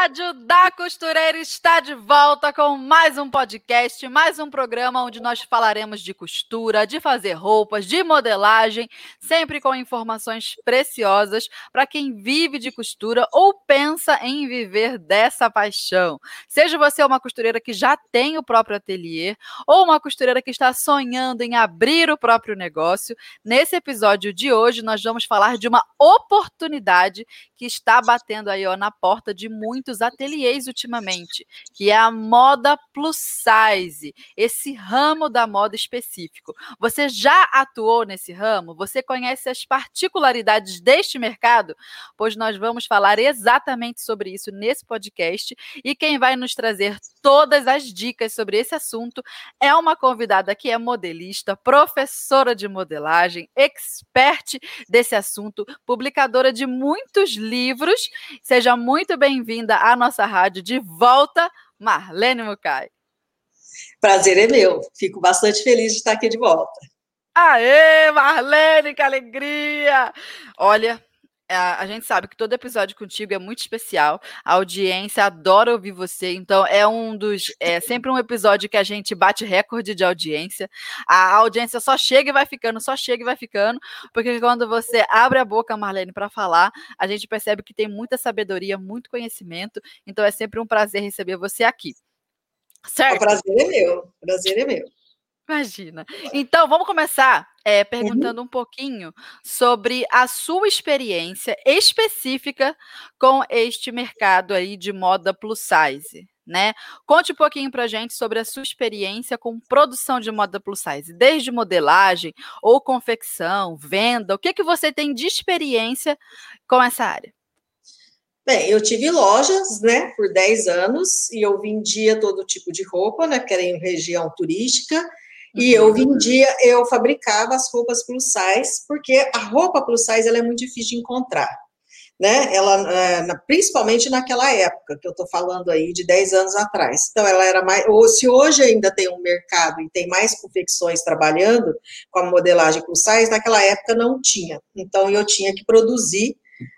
Rádio da Costureira está de volta com mais um podcast, mais um programa onde nós falaremos de costura, de fazer roupas, de modelagem, sempre com informações preciosas para quem vive de costura ou pensa em viver dessa paixão. Seja você uma costureira que já tem o próprio ateliê ou uma costureira que está sonhando em abrir o próprio negócio, nesse episódio de hoje nós vamos falar de uma oportunidade que está batendo aí ó, na porta de muitos muitos ateliês ultimamente, que é a moda plus size, esse ramo da moda específico. Você já atuou nesse ramo? Você conhece as particularidades deste mercado? Pois nós vamos falar exatamente sobre isso nesse podcast e quem vai nos trazer todas as dicas sobre esse assunto é uma convidada que é modelista, professora de modelagem, expert desse assunto, publicadora de muitos livros. Seja muito bem-vinda à nossa rádio de volta, Marlene Mucay. Prazer é meu. Fico bastante feliz de estar aqui de volta. Aê, Marlene, que alegria! Olha, a gente sabe que todo episódio contigo é muito especial. A audiência adora ouvir você. Então, é um dos. É sempre um episódio que a gente bate recorde de audiência. A audiência só chega e vai ficando, só chega e vai ficando. Porque quando você abre a boca, Marlene, para falar, a gente percebe que tem muita sabedoria, muito conhecimento. Então, é sempre um prazer receber você aqui. Certo? O prazer é meu. O prazer é meu. Imagina. Então, vamos começar é, perguntando um pouquinho sobre a sua experiência específica com este mercado aí de moda plus size. Né? Conte um pouquinho para gente sobre a sua experiência com produção de moda plus size, desde modelagem ou confecção, venda. O que que você tem de experiência com essa área? Bem, eu tive lojas, né, por 10 anos e eu vendia todo tipo de roupa, né, que era em região turística e eu uhum. vendia, eu fabricava as roupas plus size, porque a roupa plus size ela é muito difícil de encontrar, né? Ela, é, principalmente naquela época que eu estou falando aí de 10 anos atrás. Então, ela era mais. Ou se hoje ainda tem um mercado e tem mais confecções trabalhando com a modelagem plus size, naquela época não tinha. Então, eu tinha que produzir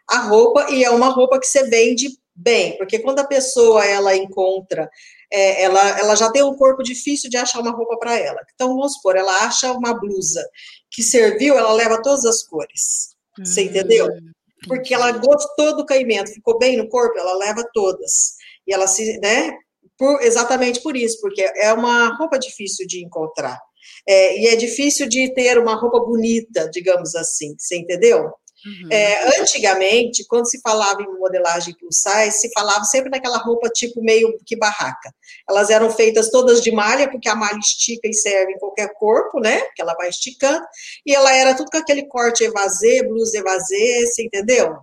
a roupa, e é uma roupa que você vende bem, porque quando a pessoa ela encontra é, ela, ela já tem um corpo difícil de achar uma roupa para ela. Então, vamos supor, ela acha uma blusa que serviu, ela leva todas as cores. Você hum, entendeu? Porque ela gostou do caimento, ficou bem no corpo, ela leva todas. E ela se, né? Por, exatamente por isso, porque é uma roupa difícil de encontrar. É, e é difícil de ter uma roupa bonita, digamos assim, você entendeu? Uhum. É, antigamente, quando se falava em modelagem plus size, se falava sempre naquela roupa tipo meio que barraca. Elas eram feitas todas de malha, porque a malha estica e serve em qualquer corpo, né? Que ela vai esticando. E ela era tudo com aquele corte evasê, blusa evasê, você entendeu?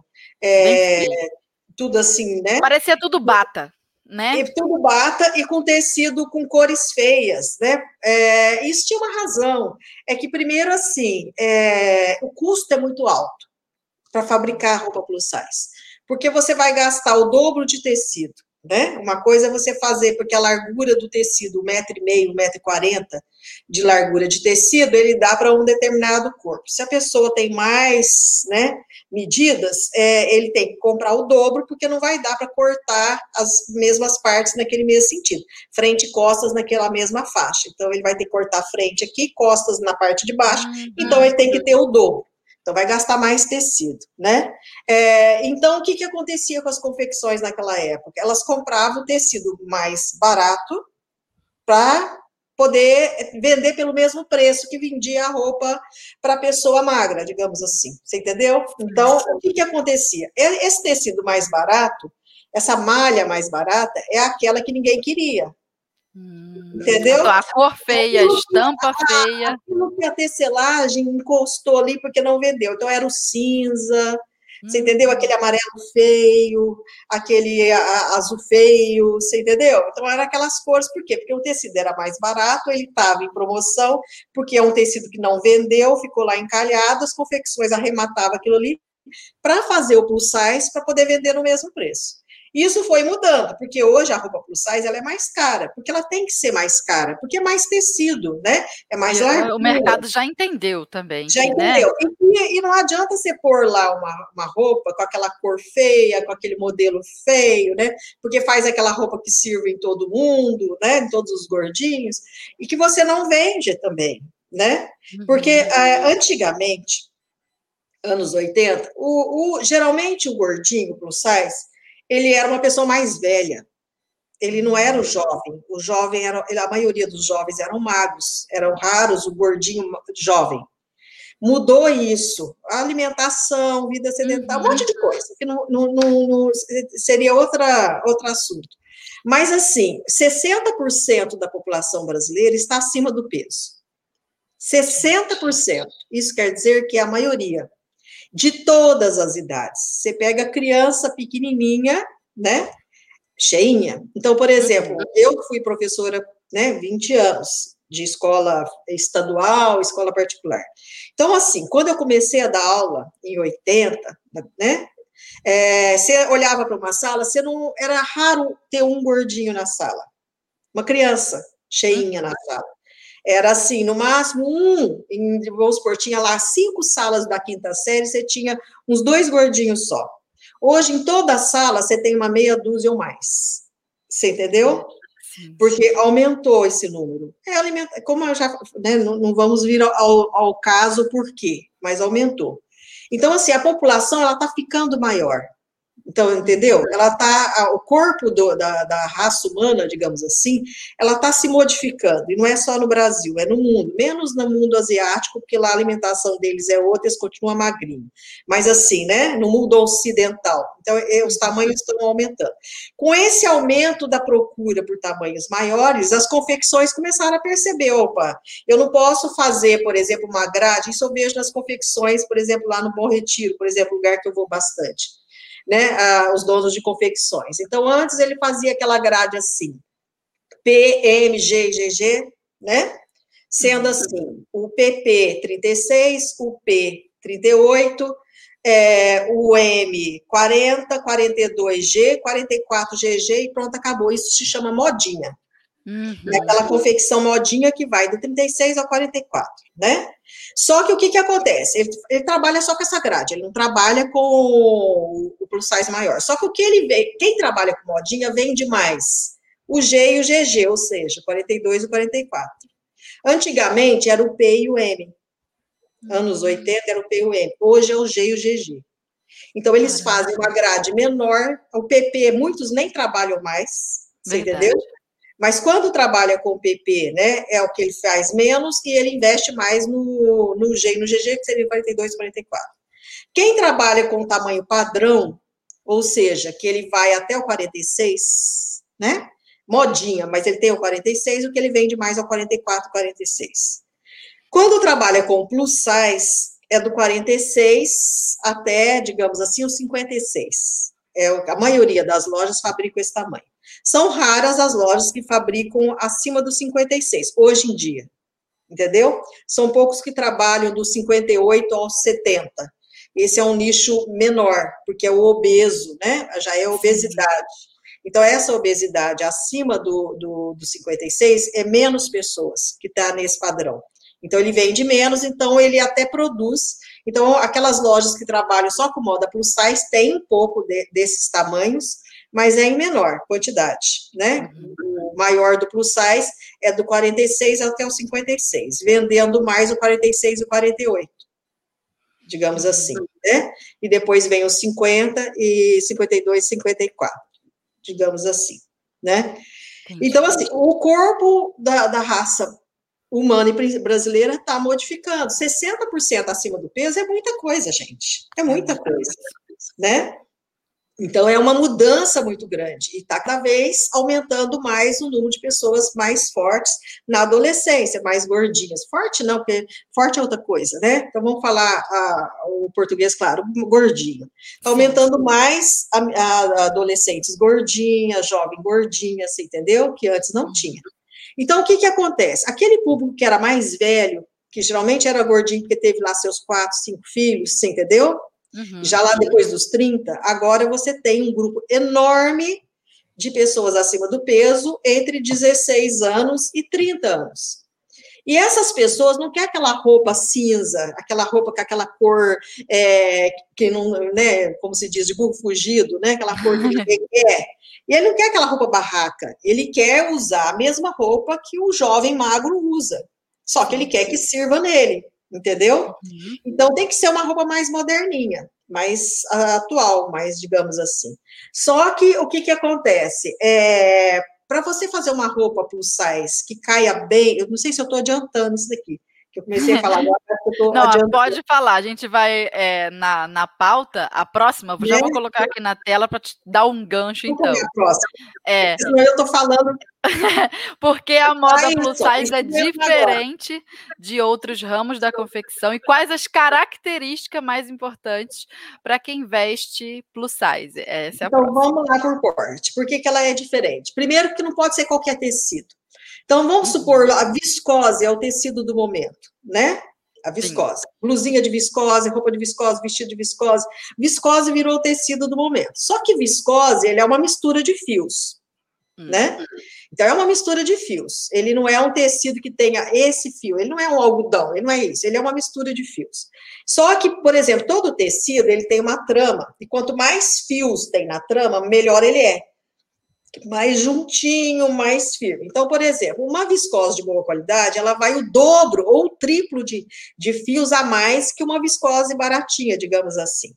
É, tudo assim, né? Parecia tudo bata. Né? E tudo bata e com tecido com cores feias, né? É, isso tinha uma razão. É que, primeiro, assim, é, o custo é muito alto para fabricar roupa plus size. Porque você vai gastar o dobro de tecido, né? Uma coisa é você fazer, porque a largura do tecido, um metro e meio, um metro e quarenta de largura de tecido, ele dá para um determinado corpo. Se a pessoa tem mais, né, medidas, é, ele tem que comprar o dobro, porque não vai dar para cortar as mesmas partes naquele mesmo sentido. Frente e costas naquela mesma faixa. Então, ele vai ter que cortar frente aqui, costas na parte de baixo, uhum. então ele tem que ter o dobro. Então, vai gastar mais tecido, né? É, então, o que, que acontecia com as confecções naquela época? Elas compravam tecido mais barato para poder vender pelo mesmo preço que vendia a roupa para pessoa magra, digamos assim. Você entendeu? Então, o que, que acontecia? Esse tecido mais barato, essa malha mais barata, é aquela que ninguém queria. Hum, Entendeu? A cor feia, a estampa feia. Aquilo que a tecelagem encostou ali porque não vendeu. Então era o cinza, Você entendeu? Aquele amarelo feio, aquele azul feio, você entendeu? Então, eram aquelas cores, por quê? Porque o tecido era mais barato, ele estava em promoção, porque é um tecido que não vendeu, ficou lá encalhado, as confecções arrematavam aquilo ali para fazer o plus size, para poder vender no mesmo preço. Isso foi mudando, porque hoje a roupa plus size ela é mais cara, porque ela tem que ser mais cara, porque é mais tecido, né? É mais largo. O mercado já entendeu também. Já né? entendeu. E, e, não adianta você pôr lá uma, uma roupa com aquela cor feia, com aquele modelo feio, né? Porque faz aquela roupa que sirve em todo mundo, né? Em todos os gordinhos, e que você não vende também, né? Porque uhum. uh, antigamente, anos 80, o, o, geralmente o gordinho plus size ele era uma pessoa mais velha. Ele não era o jovem. O jovem era, a maioria dos jovens eram magros, eram raros o gordinho jovem. Mudou isso, a alimentação, vida sedentária, uhum. um monte de coisa, que não, não, não, não, seria outra, outro assunto. Mas, assim, 60% da população brasileira está acima do peso. 60%. Isso quer dizer que a maioria de todas as idades. Você pega a criança pequenininha, né, cheinha. Então, por exemplo, uhum. eu fui professora, né, 20 anos de escola estadual, escola particular. Então, assim, quando eu comecei a dar aula em 80, né, é, você olhava para uma sala, você não era raro ter um gordinho na sala, uma criança cheinha na sala. Era assim, no máximo um, em, vamos supor, tinha lá cinco salas da quinta série, você tinha uns dois gordinhos só. Hoje, em toda a sala, você tem uma meia dúzia ou mais. Você entendeu? Porque aumentou esse número. É alimenta, como eu já, né, não, não, vamos vir ao, ao caso por quê, mas aumentou. Então, assim, a população, ela está ficando maior. Então, entendeu? Ela tá, o corpo do, da, da, raça humana, digamos assim, ela está se modificando, e não é só no Brasil, é no mundo, menos no mundo asiático, porque lá a alimentação deles é outra, eles continuam magrinhos. Mas assim, né, no mundo ocidental, então os tamanhos estão aumentando. Com esse aumento da procura por tamanhos maiores, as confecções começaram a perceber, opa, eu não posso fazer, por exemplo, uma grade, isso eu vejo nas confecções, por exemplo, lá no Bom Retiro, por exemplo, lugar que eu vou bastante né, a, os donos de confecções. Então, antes ele fazia aquela grade assim, P, M, G, G, G, né? Sendo uhum. assim, o PP 36, o P 38, é, o M 40, 42G, 44GG e pronto, acabou. Isso se chama modinha. Uhum. É aquela confecção modinha que vai do 36 ao 44, né? Só que o que, que acontece? Ele, ele, trabalha só com essa grade, ele não trabalha com o plus size maior. Só que o que ele vê, quem trabalha com modinha vende mais o G e o GG, ou seja, 42 e 44. Antigamente era o P e o M. Anos 80 hum. era o P e o M. Hoje é o G e o GG. Então, eles fazem uma grade menor. O PP, muitos nem trabalham mais, você entendeu? Mas quando trabalha com PP, né, é o que ele faz menos e ele investe mais no, no G e no GG, que seria 42, 44. Quem trabalha com tamanho padrão, ou seja, que ele vai até o 46, né, modinha, mas ele tem o 46, o que ele vende mais é o 44, 46. Quando trabalha com plus size, é do 46 até, digamos assim, o 56. É, a maioria das lojas fabrica esse tamanho. São raras as lojas que fabricam acima dos 56, hoje em dia. Entendeu? São poucos que trabalham dos 58 aos 70. Esse é um nicho menor, porque é o obeso, né? Já é obesidade. Então, essa obesidade acima do, do, do 56 é menos pessoas que está nesse padrão. Então, ele vende menos, então ele até produz. Então, aquelas lojas que trabalham só com moda plus size têm um pouco de, desses tamanhos, mas é em menor quantidade, né? Uhum. O maior do plus size é do 46 até o 56, vendendo mais o 46 e o 48, digamos uhum. assim, né? E depois vem os 50 e 52 e 54, digamos assim, né? Então, assim, o corpo da, da raça humana e brasileira está modificando. 60% acima do peso é muita coisa, gente. É muita é coisa, né? Então, é uma mudança muito grande e está cada vez aumentando mais o número de pessoas mais fortes na adolescência, mais gordinhas. Forte não, porque forte é outra coisa, né? Então, vamos falar a, o português, claro, gordinho. Está aumentando mais a, a, adolescentes gordinhas, jovem gordinha, você entendeu? Que antes não tinha. Então, o que, que acontece? Aquele público que era mais velho, que geralmente era gordinho porque teve lá seus quatro, cinco filhos, você entendeu? Uhum. Já lá depois dos 30, agora você tem um grupo enorme de pessoas acima do peso entre 16 anos e 30 anos. E essas pessoas não querem aquela roupa cinza, aquela roupa com aquela cor é, que não, né, como se diz, de burro fugido, né, aquela cor que ninguém quer. E ele não quer aquela roupa barraca, ele quer usar a mesma roupa que o jovem magro usa, só que ele quer que sirva nele entendeu? Uhum. Então tem que ser uma roupa mais moderninha, mais uh, atual, mais digamos assim. Só que o que, que acontece? É, Para você fazer uma roupa plus size que caia bem, eu não sei se eu estou adiantando isso daqui, eu comecei a falar agora, eu Não, adiantando. pode falar, a gente vai é, na, na pauta, a próxima, já vou colocar aqui na tela para te dar um gancho, então. A próxima. É. Senão eu estou falando Porque a moda plus size é diferente de outros ramos da confecção e quais as características mais importantes para quem veste plus size? Essa é então vamos lá por corte. Por que, que ela é diferente? Primeiro que não pode ser qualquer tecido. Então vamos uhum. supor a viscose é o tecido do momento, né? A viscose. Sim. Blusinha de viscose, roupa de viscose, vestido de viscose. Viscose virou o tecido do momento. Só que viscose, ele é uma mistura de fios, hum. né? Então, é uma mistura de fios. Ele não é um tecido que tenha esse fio, ele não é um algodão, ele não é isso, ele é uma mistura de fios. Só que, por exemplo, todo tecido, ele tem uma trama, e quanto mais fios tem na trama, melhor ele é. Mais juntinho, mais firme. Então, por exemplo, uma viscose de boa qualidade, ela vai o dobro ou o triplo de, de fios a mais que uma viscose baratinha, digamos assim.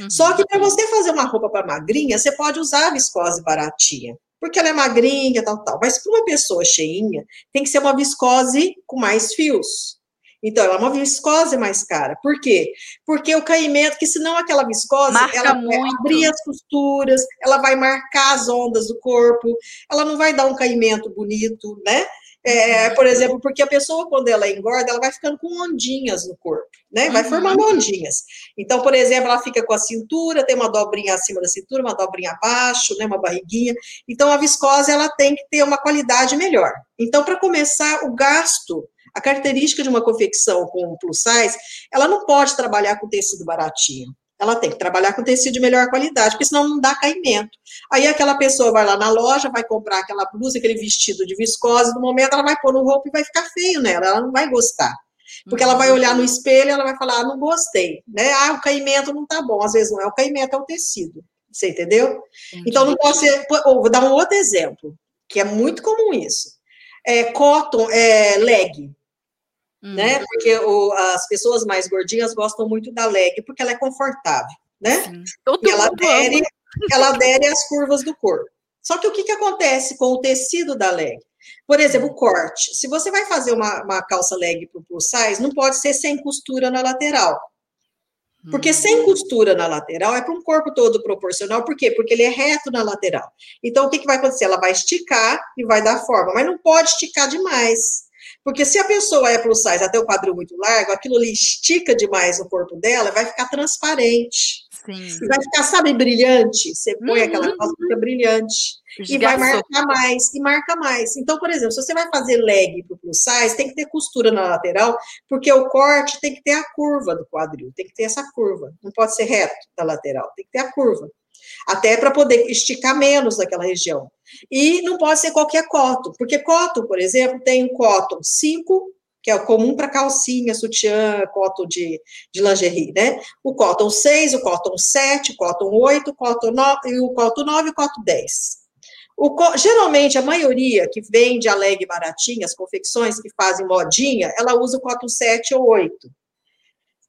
Uhum. Só que para você fazer uma roupa para magrinha, você pode usar a viscose baratinha porque ela é magrinha, tal, tal. Mas para uma pessoa cheinha, tem que ser uma viscose com mais fios. Então, ela é uma viscose mais cara. Por quê? Porque o caimento, que senão aquela viscose, Marca ela muito. vai abrir as costuras, ela vai marcar as ondas do corpo, ela não vai dar um caimento bonito, né? É, uhum. por exemplo, porque a pessoa, quando ela engorda, ela vai ficando com ondinhas no corpo, né? Vai uhum. formando ondinhas. Então, por exemplo, ela fica com a cintura, tem uma dobrinha acima da cintura, uma dobrinha abaixo, né? Uma barriguinha. Então, a viscose, ela tem que ter uma qualidade melhor. Então, para começar, o gasto, a característica de uma confecção com plus size, ela não pode trabalhar com tecido baratinho ela tem que trabalhar com tecido de melhor qualidade, porque senão não dá caimento. Aí aquela pessoa vai lá na loja, vai comprar aquela blusa, aquele vestido de viscose, no momento ela vai pôr no roupa e vai ficar feio nela, ela não vai gostar. Porque ela vai olhar no espelho e ela vai falar, ah, não gostei, né? Ah, o caimento não tá bom. Às vezes não é o caimento, é o tecido. Você entendeu? Entendi. Então não pode ser. vou dar um outro exemplo, que é muito comum isso. É cotton, é leg. Hum. Né? Porque o, as pessoas mais gordinhas gostam muito da leg, porque ela é confortável, né? e ela adere, ela adere às curvas do corpo. Só que o que, que acontece com o tecido da leg? Por exemplo, o corte. Se você vai fazer uma, uma calça leg para o plus size, não pode ser sem costura na lateral. Porque sem hum. costura na lateral é para um corpo todo proporcional. Por quê? Porque ele é reto na lateral. Então, o que, que vai acontecer? Ela vai esticar e vai dar forma, mas não pode esticar demais. Porque se a pessoa é plus size até o quadril muito largo, aquilo ali estica demais o corpo dela, vai ficar transparente. Sim. Vai ficar, sabe, brilhante. Você põe uhum. aquela calça, fica brilhante. E vai marcar mais, e marca mais. Então, por exemplo, se você vai fazer leg para o plus size, tem que ter costura na lateral, porque o corte tem que ter a curva do quadril, tem que ter essa curva. Não pode ser reto da lateral, tem que ter a curva até para poder esticar menos naquela região. E não pode ser qualquer cotton, porque cotton, por exemplo, tem o cotton 5, que é o comum para calcinha, sutiã, cotton de, de lingerie, né? O cotton 6, o cotton 7, o cotton 8, o cotton 9, e o cotton 9 e o cotton 10. O, geralmente, a maioria que vende a leg baratinha, as confecções que fazem modinha, ela usa o cotton 7 ou 8.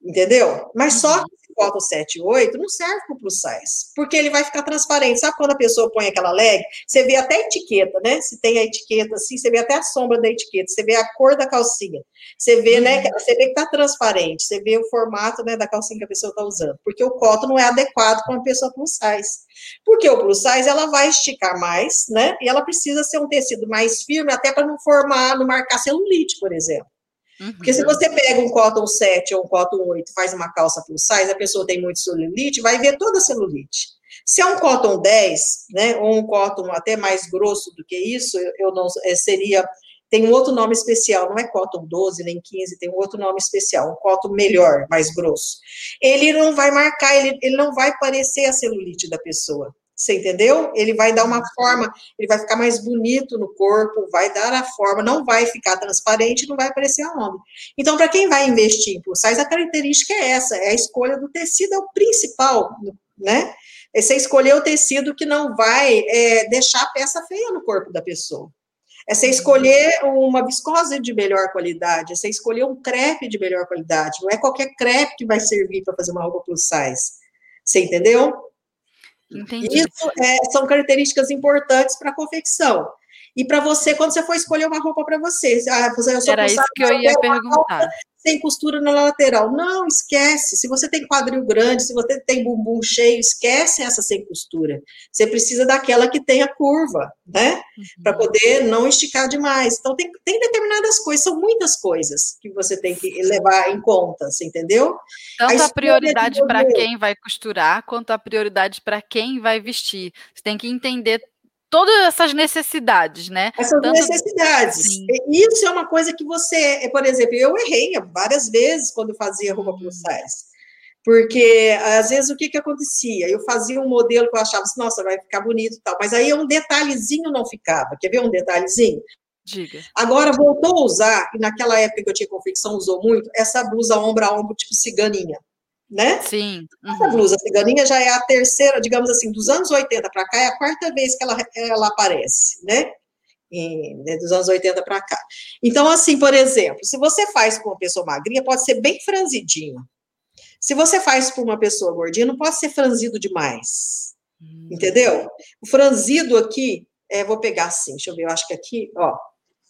Entendeu? Mas só uhum. Cotton 7 e 8 não serve para o plus size, porque ele vai ficar transparente. Sabe quando a pessoa põe aquela leg? Você vê até a etiqueta, né? Se tem a etiqueta assim, você vê até a sombra da etiqueta, você vê a cor da calcinha, você vê, né? Uhum. Você vê que tá transparente, você vê o formato né, da calcinha que a pessoa está usando, porque o cotton não é adequado para uma pessoa plus size. Porque o plus size ela vai esticar mais, né? E ela precisa ser um tecido mais firme, até para não formar, não marcar celulite, por exemplo. Uhum. Porque se você pega um cotton 7 ou um cotton 8 faz uma calça plus size, a pessoa tem muito celulite, vai ver toda a celulite. Se é um cotton 10, né, ou um cotton até mais grosso do que isso, eu não é, seria tem um outro nome especial, não é cotton 12 nem 15, tem um outro nome especial, um cotton melhor, mais grosso. Ele não vai marcar, ele, ele não vai parecer a celulite da pessoa. Você entendeu? Ele vai dar uma uhum. forma, ele vai ficar mais bonito no corpo, vai dar a forma, não vai ficar transparente, não vai aparecer a onda. Então, para quem vai investir em plus size, a característica é essa, é a escolha do tecido, é o principal, né? É você escolher o tecido que não vai é, deixar a peça feia no corpo da pessoa. É você escolher uma viscose de melhor qualidade, é você escolher um crepe de melhor qualidade. Não é qualquer crepe que vai servir para fazer uma roupa plus size. Você entendeu? Entendi. Isso é, são características importantes para a confecção. E para você, quando você for escolher uma roupa para você, ah, eu Era isso que eu ia perguntar sem costura na lateral. Não, esquece. Se você tem quadril grande, se você tem bumbum cheio, esquece essa sem costura. Você precisa daquela que tenha curva, né? Uhum. Para poder não esticar demais. Então, tem, tem determinadas coisas, são muitas coisas que você tem que levar em conta, você entendeu? Tanto a, a prioridade para quem vai costurar, quanto a prioridade para quem vai vestir. Você tem que entender todas essas necessidades, né? Essas Tanto... necessidades. Sim. Isso é uma coisa que você, por exemplo, eu errei várias vezes quando fazia roupa plus size. Porque, às vezes, o que, que acontecia? Eu fazia um modelo que eu achava assim, nossa, vai ficar bonito e tal, mas aí um detalhezinho não ficava. Quer ver um detalhezinho? Diga. Agora voltou a usar, e naquela época que eu tinha confecção, usou muito, essa blusa ombro a ombro, tipo ciganinha né? Sim. Uhum. Essa blusa ciganinha já é a terceira, digamos assim, dos anos 80 para cá, é a quarta vez que ela, ela aparece, né? E, né, dos anos 80 para cá. Então, assim, por exemplo, se você faz com uma pessoa magrinha, pode ser bem franzidinho. Se você faz com uma pessoa gordinha, não pode ser franzido demais. Hum. Entendeu? O franzido aqui, é, vou pegar assim, deixa eu ver, eu acho que aqui, ó.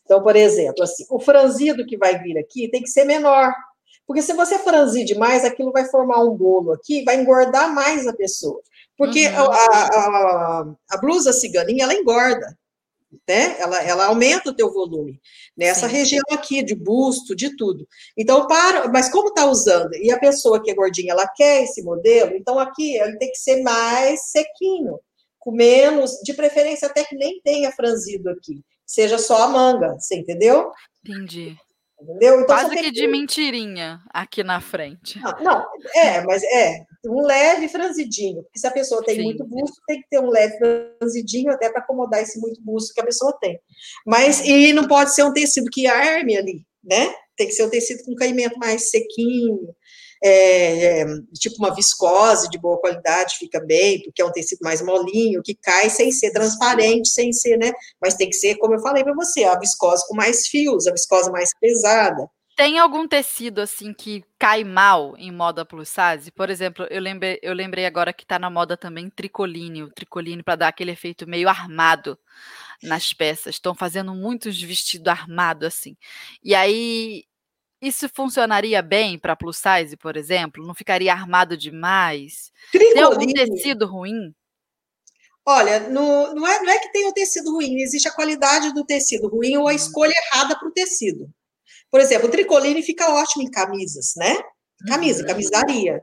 Então, por exemplo, assim, o franzido que vai vir aqui tem que ser menor. Porque se você franzir demais, aquilo vai formar um bolo aqui, vai engordar mais a pessoa. Porque uhum. a, a, a, blusa ciganinha, ela engorda, né? Ela, ela aumenta o teu volume nessa Sim. região aqui de busto, de tudo. Então, para, mas como está usando e a pessoa que é gordinha, ela quer esse modelo, então aqui ele tem que ser mais sequinho, com menos, de preferência até que nem tenha franzido aqui, seja só a manga, você entendeu? Entendi. Entendeu? Então, Quase que de mentirinha aqui na frente. Não, não, é, mas é um leve franzidinho, porque se a pessoa tem Sim. muito busto, tem que ter um leve franzidinho até para acomodar esse muito busto que a pessoa tem. Mas, e não pode ser um tecido que arme ali, né? Tem que ser um tecido com caimento mais sequinho, é, é, tipo uma viscose de boa qualidade, fica bem, porque é um tecido mais molinho, que cai sem ser transparente, sem ser, né? Mas tem que ser, como eu falei para você, a viscose com mais fios, a viscose mais pesada. Tem algum tecido assim que cai mal em moda plus size? Por exemplo, eu lembrei, eu lembrei agora que está na moda também tricoline, o tricoline para dar aquele efeito meio armado nas peças. Estão fazendo muitos vestidos armados assim. E aí isso funcionaria bem para plus size, por exemplo? Não ficaria armado demais? Tricoline. Tem algum tecido ruim? Olha, no, não, é, não é que tem o tecido ruim, existe a qualidade do tecido ruim ou a hum. escolha errada para o tecido. Por exemplo, o tricoline fica ótimo em camisas, né? Camisa, uhum. camisaria.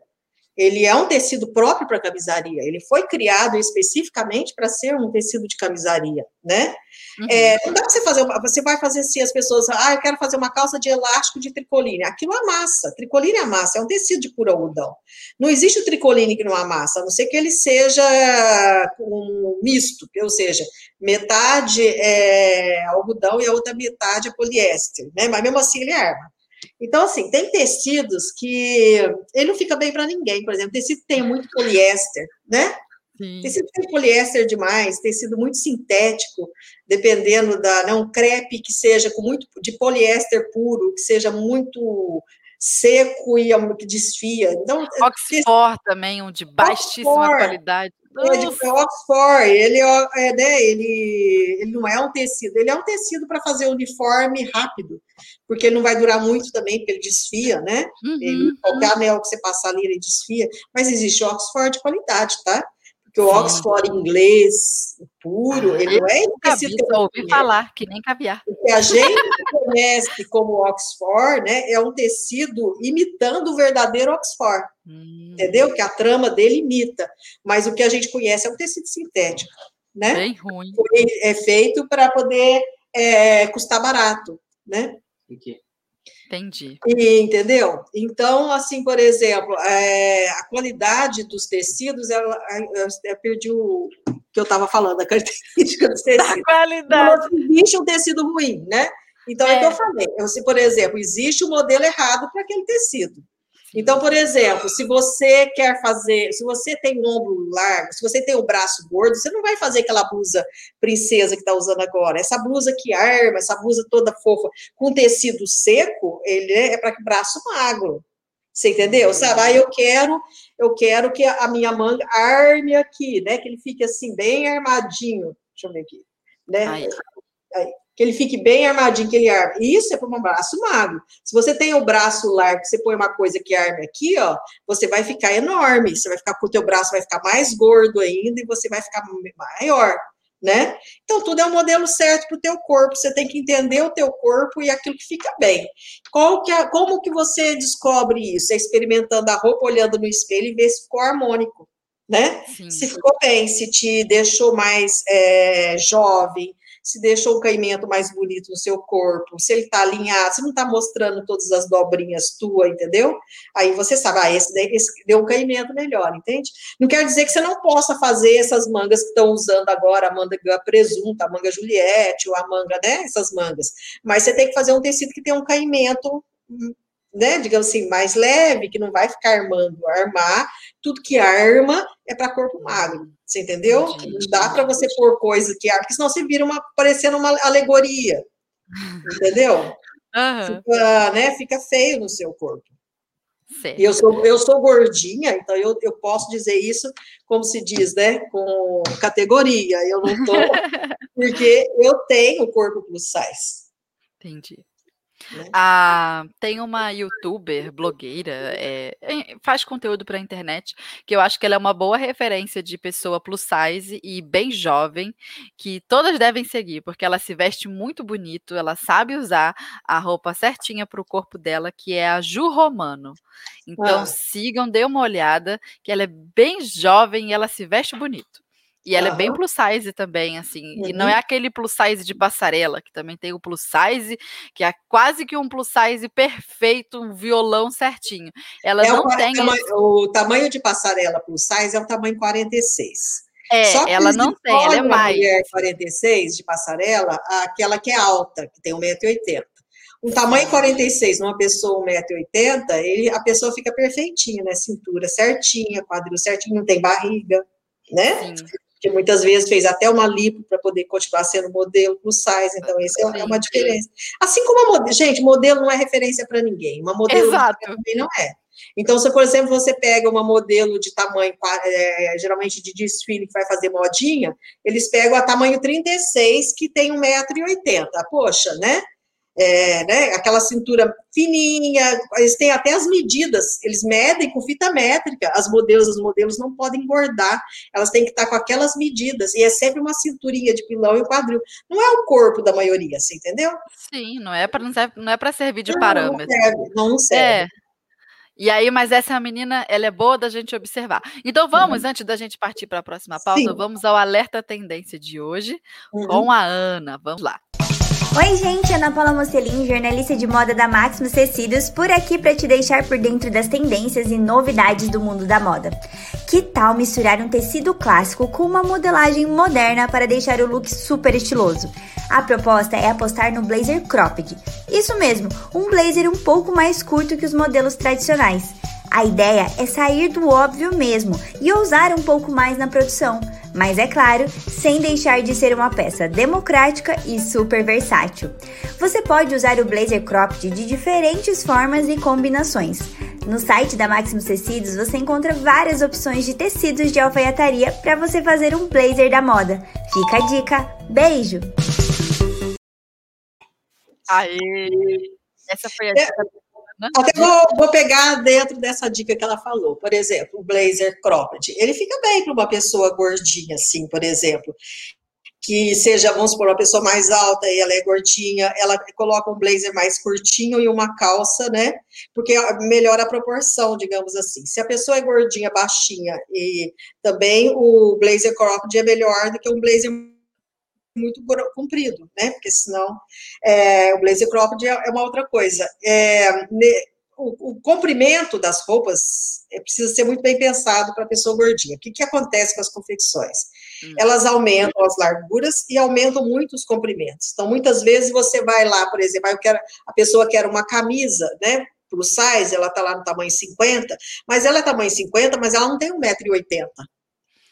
Ele é um tecido próprio para camisaria. Ele foi criado especificamente para ser um tecido de camisaria, né? Uhum. É, não dá para você fazer, você vai fazer assim, as pessoas, ah, eu quero fazer uma calça de elástico de tricoline. Aquilo amassa, tricoline amassa, é um tecido de puro algodão. Não existe o tricoline que não amassa, a não ser que ele seja um misto, ou seja, metade é algodão e a outra metade é poliéster, né? Mas mesmo assim ele arma. Então, assim, tem tecidos que ele não fica bem para ninguém, por exemplo, tecido tem muito poliéster, né? Sim. Tecido tem poliéster demais, tecido muito sintético, dependendo da, né, um crepe que seja com muito de poliéster puro, que seja muito seco e que desfia. Então, Oxford também, um de baixíssima Oxford. qualidade. É Oxford, ele é, né, ele, ele não é um tecido, ele é um tecido para fazer uniforme rápido, porque ele não vai durar muito também, porque ele desfia, né? Uhum. Ele, qualquer anel que você passar ali, ele desfia, mas existe Oxford de qualidade, tá? Porque o Oxford inglês puro, ele não é tecido que eu ouvi falar, que nem caviar. O que a gente conhece como Oxford, né, é um tecido imitando o verdadeiro Oxford. Hum. Entendeu? Que a trama dele imita. Mas o que a gente conhece é um tecido sintético, né? Bem ruim. É feito para poder é, custar barato, né? Entendi. E, entendeu? Então, assim, por exemplo, é, a qualidade dos tecidos, ela, eu, eu perdi o que eu estava falando, a característica dos tecidos. A qualidade. Não existe um tecido ruim, né? Então, é, é que eu falei. Eu, se, por exemplo, existe um modelo errado para aquele tecido. Então, por exemplo, se você quer fazer, se você tem um ombro largo, se você tem o um braço gordo, você não vai fazer aquela blusa princesa que está usando agora. Essa blusa que arma, essa blusa toda fofa, com tecido seco, ele é para braço magro. Você entendeu? Sabe? Aí eu quero, eu quero que a minha manga arme aqui, né? Que ele fique assim, bem armadinho. Deixa eu ver aqui. Né? Aí. Aí que ele fique bem armadinho, que ele arme. Isso é para um braço magro. Se você tem o braço largo, você põe uma coisa que arme aqui, ó, você vai ficar enorme. Você vai ficar com o teu braço vai ficar mais gordo ainda e você vai ficar maior, né? Então tudo é um modelo certo para o teu corpo. Você tem que entender o teu corpo e aquilo que fica bem. Qual que é, como que você descobre isso? É experimentando a roupa, olhando no espelho e ver se ficou harmônico. Né? Sim. Se ficou bem, se te deixou mais é, jovem, se deixou o caimento mais bonito no seu corpo, se ele está alinhado, se não está mostrando todas as dobrinhas tua, entendeu? Aí você sabe, ah, esse, esse deu um caimento melhor, entende? Não quer dizer que você não possa fazer essas mangas que estão usando agora, a manga presunta, a manga Juliette, ou a manga, né, essas mangas, mas você tem que fazer um tecido que tenha um caimento né, digamos assim, mais leve, que não vai ficar armando. Armar, tudo que arma é para corpo magro, você entendeu? Não dá para você pôr coisa que arma, porque senão você vira uma, parecendo uma alegoria, entendeu? Uhum. Fica, né, fica feio no seu corpo. Certo. E eu sou, eu sou gordinha, então eu, eu posso dizer isso, como se diz, né, com categoria. Eu não tô, porque eu tenho corpo plus size. Entendi. Né? Ah, tem uma youtuber, blogueira, é, faz conteúdo para a internet, que eu acho que ela é uma boa referência de pessoa plus size e bem jovem, que todas devem seguir, porque ela se veste muito bonito, ela sabe usar a roupa certinha para o corpo dela, que é a Ju Romano. Então ah. sigam, dê uma olhada, que ela é bem jovem e ela se veste bonito. E ela uhum. é bem plus size também, assim. Uhum. E não é uhum. aquele plus size de passarela, que também tem o plus size, que é quase que um plus size perfeito, um violão certinho. Ela é não o, tem. Tamanho, o tamanho de passarela plus size é o tamanho 46. É, Só que ela não tem, ela é mais. mulher 46 de passarela, aquela que é alta, que tem 1,80m. Um tamanho 46 numa pessoa 1,80m, ele, a pessoa fica perfeitinha, né? Cintura certinha, quadril certinho, não tem barriga, né? Sim que muitas vezes fez até uma lipo para poder continuar sendo modelo plus size, então isso é uma diferença. Assim como a modelo, gente, modelo não é referência para ninguém, uma modelo também não é. Então, se, por exemplo, você pega uma modelo de tamanho, é, geralmente de desfile, que vai fazer modinha, eles pegam a tamanho 36, que tem 1,80m. Poxa, né? É, né, aquela cintura fininha, eles têm até as medidas, eles medem com fita métrica, as modelos, os modelos não podem engordar, elas têm que estar com aquelas medidas, e é sempre uma cinturinha de pilão e quadril. Não é o corpo da maioria, você entendeu? Sim, não é para não, é para servir de não, parâmetro. Não serve, não serve. É. E aí, mas essa menina, ela é boa da gente observar. Então vamos, uhum. antes da gente partir para a próxima pauta, Sim. vamos ao alerta tendência de hoje uhum. com a Ana. Vamos lá. Oi, gente, Ana Paula Mocelin, jornalista de moda da Maximus Tecidos, por aqui para te deixar por dentro das tendências e novidades do mundo da moda. Que tal misturar um tecido clássico com uma modelagem moderna para deixar o look super estiloso? A proposta é apostar no blazer cropped. Isso mesmo, um blazer um pouco mais curto que os modelos tradicionais. A ideia é sair do óbvio mesmo e ousar um pouco mais na produção Mas é claro, sem deixar de ser uma peça democrática e super versátil. Você pode usar o blazer cropped de diferentes formas e combinações. No site da Maximus Tecidos você encontra várias opções de tecidos de alfaiataria para você fazer um blazer da moda. Fica a dica. Beijo! Aê! Essa foi a é, dica. Né? Até vou, vou, pegar dentro dessa dica que ela falou. Por exemplo, o blazer cropped. Ele fica bem para uma pessoa gordinha, assim, por exemplo que seja, vamos supor, uma pessoa mais alta e ela é gordinha, ela coloca um blazer mais curtinho e uma calça, né? Porque melhora a proporção, digamos assim. Se a pessoa é gordinha, baixinha, e também o blazer cropped é melhor do que um blazer muito comprido, né? Porque senão é, o blazer cropped é, é uma outra coisa. É, o, o, comprimento das roupas é, precisa ser muito bem pensado para a pessoa gordinha. O que, que acontece com as confecções? Hum. Elas aumentam as larguras e aumentam muito os comprimentos. Então, muitas vezes você vai lá, por exemplo, eu quero, a pessoa quer uma camisa, né? Plus size, ela está lá no tamanho 50, mas ela é tamanho 50, mas ela não tem 1,80m.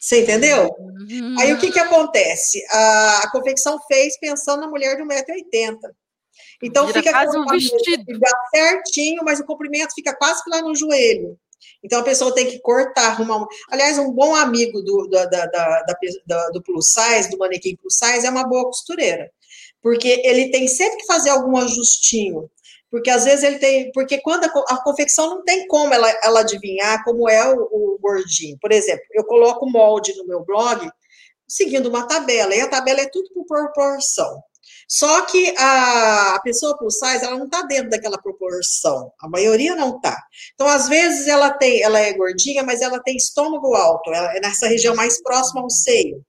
Você entendeu? Uhum. Aí o que, que acontece? A, a confecção fez pensando na mulher de 1,80m. Então Vira fica quase um vestido. Certinho, mas o comprimento fica quase lá no joelho. Então a pessoa tem que cortar, arrumar. Um... Aliás, um bom amigo do, da, da, da, do plus size, do manequim plus size, é uma boa costureira. Porque ele tem sempre que fazer algum ajustinho. Porque às vezes ele tem. Porque quando a, a confecção não tem como ela, ela adivinhar como é o, o gordinho. Por exemplo, eu coloco molde no meu blog seguindo uma tabela, e a tabela é tudo por proporção. Só que a, pessoa plus size, ela não está dentro daquela proporção. A maioria não está. Então, às vezes, ela tem, ela é gordinha, mas ela tem estômago alto, ela é nessa região mais próxima ao seio.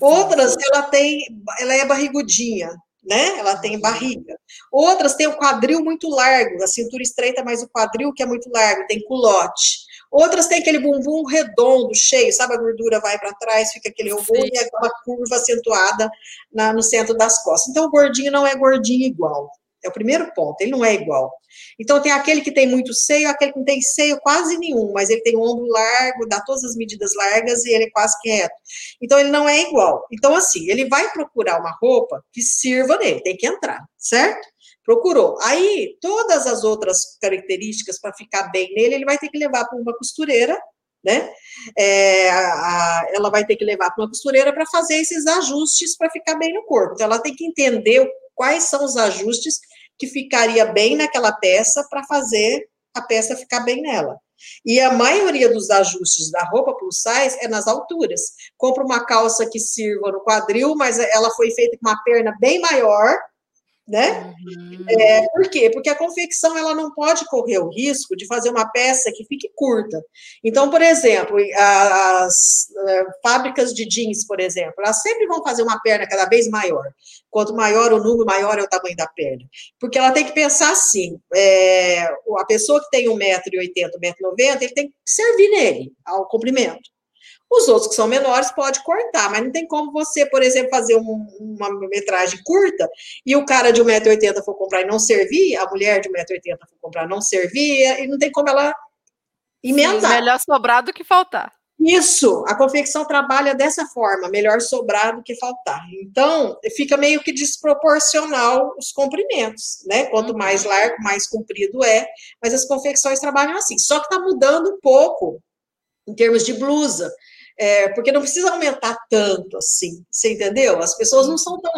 Outras, ela tem, ela é barrigudinha, né? Ela tem barriga. Outras têm o quadril muito largo, a cintura estreita, mas o quadril que é muito largo, tem culote. Outras têm aquele bumbum redondo, cheio, sabe? A gordura vai para trás, fica aquele robô e aquela curva acentuada na, no centro das costas. Então, o gordinho não é gordinho igual. É o primeiro ponto, ele não é igual. Então, tem aquele que tem muito seio, aquele que não tem seio quase nenhum, mas ele tem um ombro largo, dá todas as medidas largas e ele é quase que reto. Então, ele não é igual. Então, assim, ele vai procurar uma roupa que sirva nele, tem que entrar, certo? procurou. Aí, todas as outras características para ficar bem nele, ele vai ter que levar para uma costureira, né? É, a, ela vai ter que levar para uma costureira para fazer esses ajustes para ficar bem no corpo. Então, ela tem que entender quais são os ajustes que ficaria bem naquela peça para fazer a peça ficar bem nela. E a maioria dos ajustes da roupa plus size é nas alturas. Compra uma calça que sirva no quadril, mas ela foi feita com uma perna bem maior, né? Uhum. É, por quê? Porque a confecção ela não pode correr o risco de fazer uma peça que fique curta. Então, por exemplo, as, as eh, fábricas de jeans, por exemplo, elas sempre vão fazer uma perna cada vez maior. Quanto maior o número, maior é o tamanho da perna. Porque ela tem que pensar assim: é, a pessoa que tem 1,80m, 1,90m, ele tem que servir nele, ao comprimento. Os outros que são menores pode cortar, mas não tem como você, por exemplo, fazer um, uma metragem curta e o cara de 1,80m for comprar e não servir, a mulher de 1,80m for comprar e não servir, e não tem como ela emendar. Sim, melhor sobrar do que faltar. Isso, a confecção trabalha dessa forma, melhor sobrar do que faltar. Então, fica meio que desproporcional os comprimentos, né? Quanto uhum. mais largo, mais comprido é, mas as confecções trabalham assim. Só que está mudando um pouco em termos de blusa é, porque não precisa aumentar tanto assim, você entendeu? As pessoas não são tão,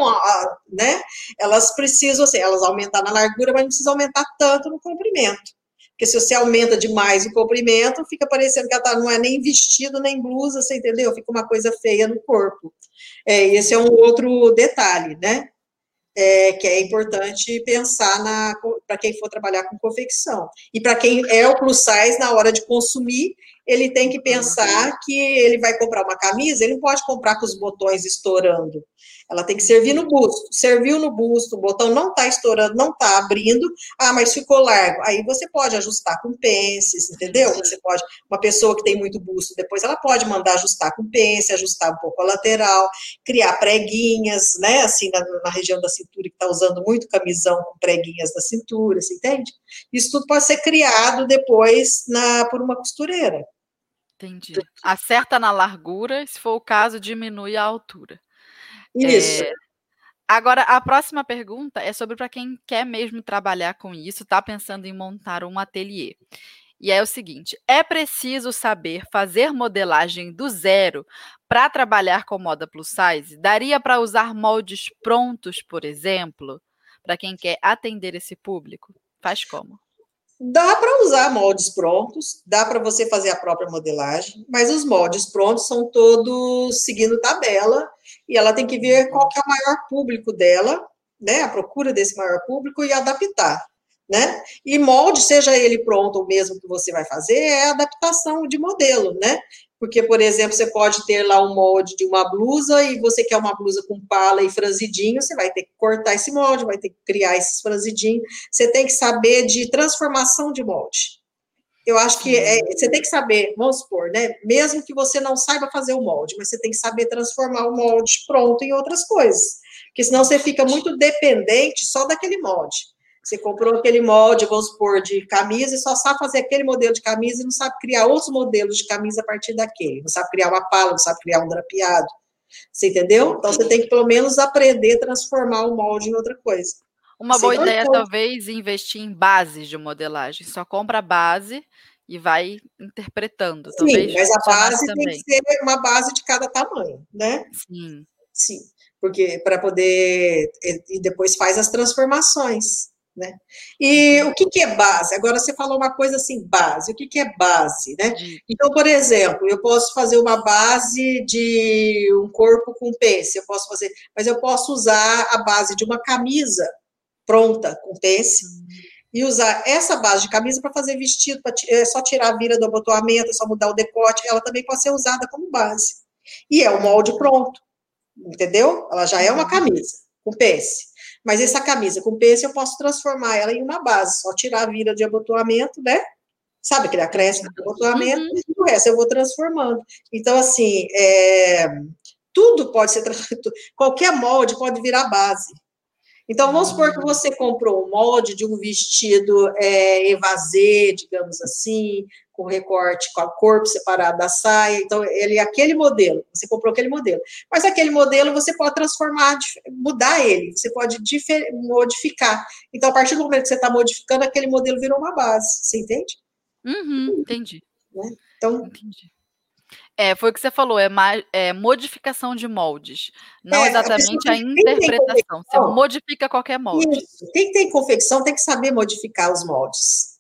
né? Elas precisam, assim, elas aumentar na largura, mas não precisa aumentar tanto no comprimento. Porque se você aumenta demais o comprimento, fica parecendo que ela tá, não é nem vestido nem blusa, você entendeu? Fica uma coisa feia no corpo. É, esse é um outro detalhe, né? É, que é importante pensar para quem for trabalhar com confecção. E para quem é o plus size, na hora de consumir, ele tem que pensar que ele vai comprar uma camisa, ele não pode comprar com os botões estourando. Ela tem que servir no busto. Serviu no busto, o botão não está estourando, não está abrindo. Ah, mas ficou largo. Aí você pode ajustar com pences, entendeu? Você pode, uma pessoa que tem muito busto, depois ela pode mandar ajustar com pence, ajustar um pouco a lateral, criar preguinhas, né? Assim, na, na região da cintura, que está usando muito camisão com preguinhas na cintura, você entende? Isso tudo pode ser criado depois na, por uma costureira. Entendi. Acerta na largura, se for o caso, diminui a altura. Isso. É, agora, a próxima pergunta é sobre para quem quer mesmo trabalhar com isso, está pensando em montar um ateliê. E é o seguinte: é preciso saber fazer modelagem do zero para trabalhar com moda plus size? Daria para usar moldes prontos, por exemplo, para quem quer atender esse público? Faz como? Dá para usar moldes prontos, dá para você fazer a própria modelagem, mas os moldes prontos são todos seguindo tabela e ela tem que ver qual que é o maior público dela, né? A procura desse maior público e adaptar né? E molde, seja ele pronto ou mesmo que você vai fazer, é adaptação de modelo, né? Porque, por exemplo, você pode ter lá um molde de uma blusa e você quer uma blusa com pala e franzidinho, você vai ter que cortar esse molde, vai ter que criar esses franzidinhos. Você tem que saber de transformação de molde. Eu acho que é, você tem que saber, vamos supor, né? Mesmo que você não saiba fazer o molde, mas você tem que saber transformar o molde pronto em outras coisas. Porque senão você fica muito dependente só daquele molde. Você comprou aquele molde, vamos supor, de camisa e só sabe fazer aquele modelo de camisa e não sabe criar outros modelos de camisa a partir daquele. Não sabe criar uma pala, não sabe criar um drapeado. Você entendeu? Então você tem que pelo menos aprender a transformar o molde em outra coisa. Uma boa ideia, talvez, investir em bases de modelagem. Só compra a base e vai interpretando. Sim, mas a base também. tem que ser uma base de cada tamanho, né? Sim. Sim, porque para poder. E depois faz as transformações. Né? E o que, que é base? Agora você falou uma coisa assim, base. O que, que é base? Né? Então, por exemplo, eu posso fazer uma base de um corpo com pence, eu posso fazer, mas eu posso usar a base de uma camisa pronta com pence e usar essa base de camisa para fazer vestido, pra, é só tirar a vira do abotoamento, é só mudar o decote, ela também pode ser usada como base. E é o molde pronto, entendeu? Ela já é uma uhum. camisa com pence. Mas essa camisa com pence eu posso transformar ela em uma base, só tirar a vira de abotoamento, né? Sabe aquele acréscimo de abotoamento? Uhum. E o resto eu vou transformando. Então, assim, é, tudo pode ser. Qualquer molde pode virar base. Então, vamos supor que você comprou um molde de um vestido é, evasê, digamos assim, com recorte, com o corpo separado da saia. Então, ele é aquele modelo, você comprou aquele modelo. Mas aquele modelo você pode transformar, mudar ele, você pode modificar. Então, a partir do momento que você está modificando, aquele modelo virou uma base. Você entende? Uhum, entendi. Né? Então, entendi. É, foi o que você falou, é, é modificação de moldes, não é, exatamente a, a interpretação. Você modifica qualquer molde. Isso. Quem tem confecção tem que saber modificar os moldes.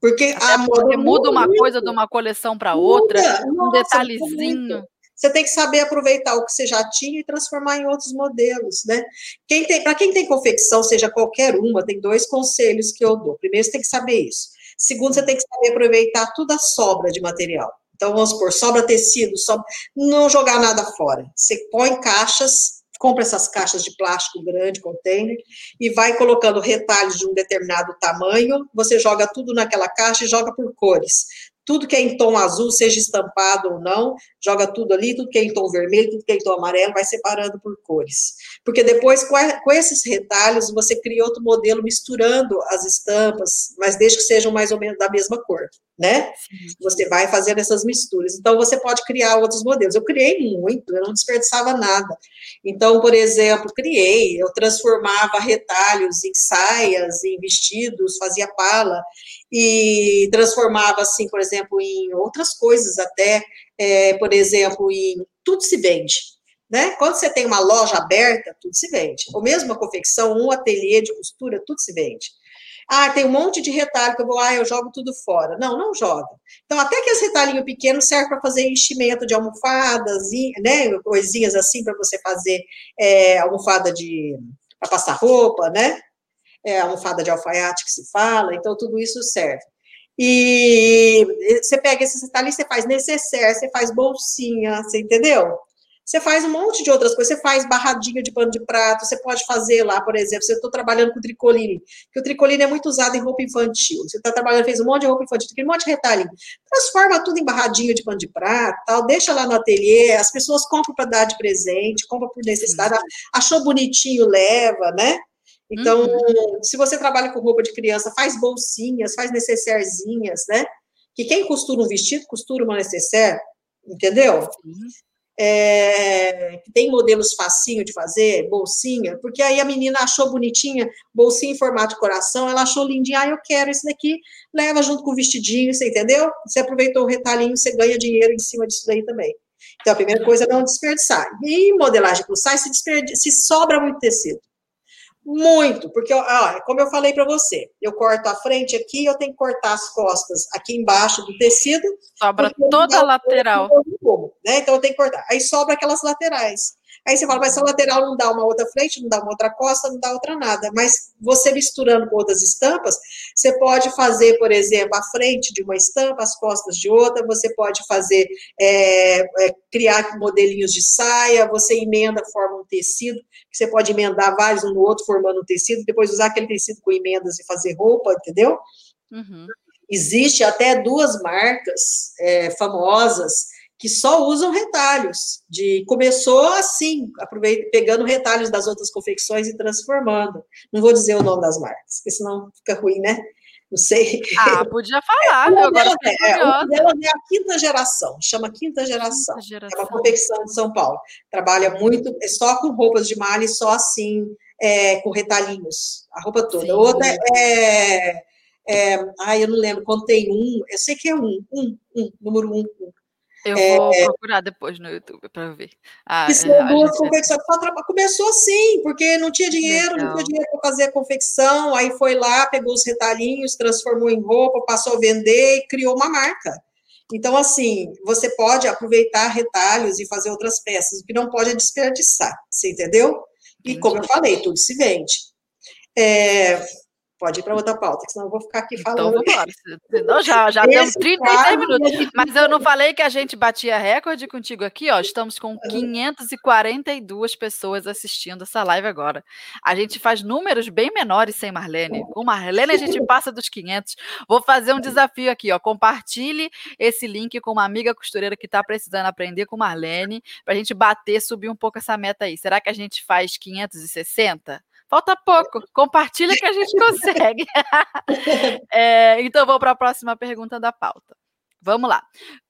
Porque Até a moda muda uma muito. coisa de uma coleção para outra, um detalhezinho. Você tem que saber aproveitar o que você já tinha e transformar em outros modelos, né? Quem tem, para quem tem confecção, seja qualquer uma, tem dois conselhos que eu dou. Primeiro, você tem que saber isso. Segundo, você tem que saber aproveitar toda a sobra de material. Então, vamos supor, sobra tecido, sobra, não jogar nada fora. Você põe caixas compra essas caixas de plástico grande, container, e vai colocando retalhos de um determinado tamanho, você joga tudo naquela caixa e joga por cores tudo que é em tom azul, seja estampado ou não, joga tudo ali, tudo que é em tom vermelho, tudo que é em tom amarelo, vai separando por cores. Porque depois, com esses retalhos, você cria outro modelo misturando as estampas, mas desde que sejam mais ou menos da mesma cor, né? Você vai fazendo essas misturas. Então, você pode criar outros modelos. Eu criei muito, eu não desperdiçava nada. Então, por exemplo, criei, eu transformava retalhos em saias, em vestidos, fazia pala, e transformava, assim, por exemplo, em outras coisas até, é, por exemplo, em tudo se vende. Né? Quando você tem uma loja aberta, tudo se vende. Ou mesmo uma confecção, um ateliê de costura, tudo se vende. Ah, tem um monte de retalho que eu vou, ah, eu jogo tudo fora. Não, não joga. Então, até que esse retalhinho pequeno serve para fazer enchimento de almofadas, né, coisinhas assim para você fazer é, almofada de para passar roupa, né? É, almofada de alfaiate que se fala, então tudo isso serve. E você pega esses detalhes, você faz necessaire, você faz bolsinha, você entendeu? Você faz um monte de outras coisas, você faz barradinho de pano de prato, você pode fazer lá, por exemplo, você está trabalhando com tricoline, que o tricoline é muito usado em roupa infantil. Você está trabalhando, fez um monte de roupa infantil, um monte de retalhinho. Transforma tudo em barradinho de pano de prato, tal, deixa lá no ateliê, as pessoas compram para dar de presente, compram por necessidade, achou bonitinho, leva, né? Então, uhum. se você trabalha com roupa de criança, faz bolsinhas, faz necessairezinhas, né? que quem costura um vestido, costura uma necessaire, entendeu? É, tem modelos facinho de fazer, bolsinha, porque aí a menina achou bonitinha, bolsinha em formato de coração, ela achou lindinha, ah, eu quero esse daqui, leva junto com o vestidinho, você entendeu? Você aproveitou o retalhinho, você ganha dinheiro em cima disso daí também. Então, a primeira coisa é não desperdiçar. E modelagem plus size, se, se sobra muito tecido. Muito, porque, ó, como eu falei para você, eu corto a frente aqui, eu tenho que cortar as costas aqui embaixo do tecido. Sobra toda a lateral. Né? Então, eu tenho que cortar. Aí sobra aquelas laterais. Aí você fala, mas essa lateral não dá uma outra frente, não dá uma outra costa, não dá outra nada. Mas você misturando com outras estampas, você pode fazer, por exemplo, a frente de uma estampa, as costas de outra, você pode fazer, é, é, criar modelinhos de saia, você emenda, forma um tecido, que você pode emendar vários um no outro, formando um tecido, depois usar aquele tecido com emendas e fazer roupa, entendeu? Uhum. Existe até duas marcas é, famosas que só usam retalhos. De começou assim, pegando retalhos das outras confecções e transformando. Não vou dizer o nome das marcas, porque senão fica ruim, né? Não sei. Ah, podia falar. É, agora é, é, é a quinta geração, chama quinta geração. quinta geração. É uma confecção de São Paulo. Trabalha muito, é só com roupas de malha e só assim, é, com retalhinhos, a roupa toda. Sim. Outra é, é. Ai, eu não lembro, contei um, eu sei que é um, um, um, número um, um. Eu é, vou procurar depois no YouTube para ver. Ah, que são duas gente... confecções. Começou assim, porque não tinha dinheiro, Legal. não tinha dinheiro para fazer a confecção, aí foi lá, pegou os retalhinhos, transformou em roupa, passou a vender e criou uma marca. Então, assim, você pode aproveitar retalhos e fazer outras peças, o que não pode é desperdiçar, você entendeu? E como eu falei, tudo se vende. É, Pode ir para outra pauta, senão eu vou ficar aqui então falando. Então, Senão já, já temos 33 minutos. Mas eu não falei que a gente batia recorde contigo aqui, ó. Estamos com 542 pessoas assistindo essa live agora. A gente faz números bem menores sem Marlene. Com Marlene a gente passa dos 500. Vou fazer um desafio aqui, ó. Compartilhe esse link com uma amiga costureira que está precisando aprender com Marlene, para a gente bater, subir um pouco essa meta aí. Será que a gente faz 560? Falta pouco. Compartilha que a gente consegue. é, então, vou para a próxima pergunta da pauta. Vamos lá.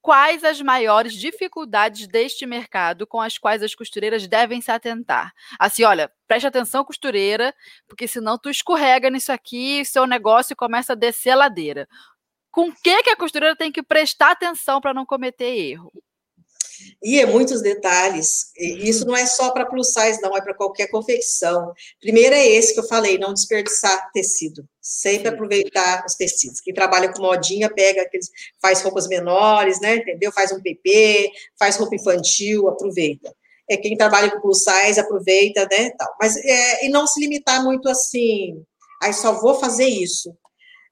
Quais as maiores dificuldades deste mercado com as quais as costureiras devem se atentar? Assim, olha, preste atenção, costureira, porque senão tu escorrega nisso aqui e seu negócio começa a descer a ladeira. Com o que, que a costureira tem que prestar atenção para não cometer erro? E é muitos detalhes. E isso não é só para plus size, não, é para qualquer confecção. Primeiro é esse que eu falei, não desperdiçar tecido. Sempre aproveitar os tecidos. Quem trabalha com modinha, pega aqueles, faz roupas menores, né? Entendeu? Faz um PP, faz roupa infantil, aproveita. É quem trabalha com plus size, aproveita, né? Tal. Mas é, e não se limitar muito assim. Aí só vou fazer isso.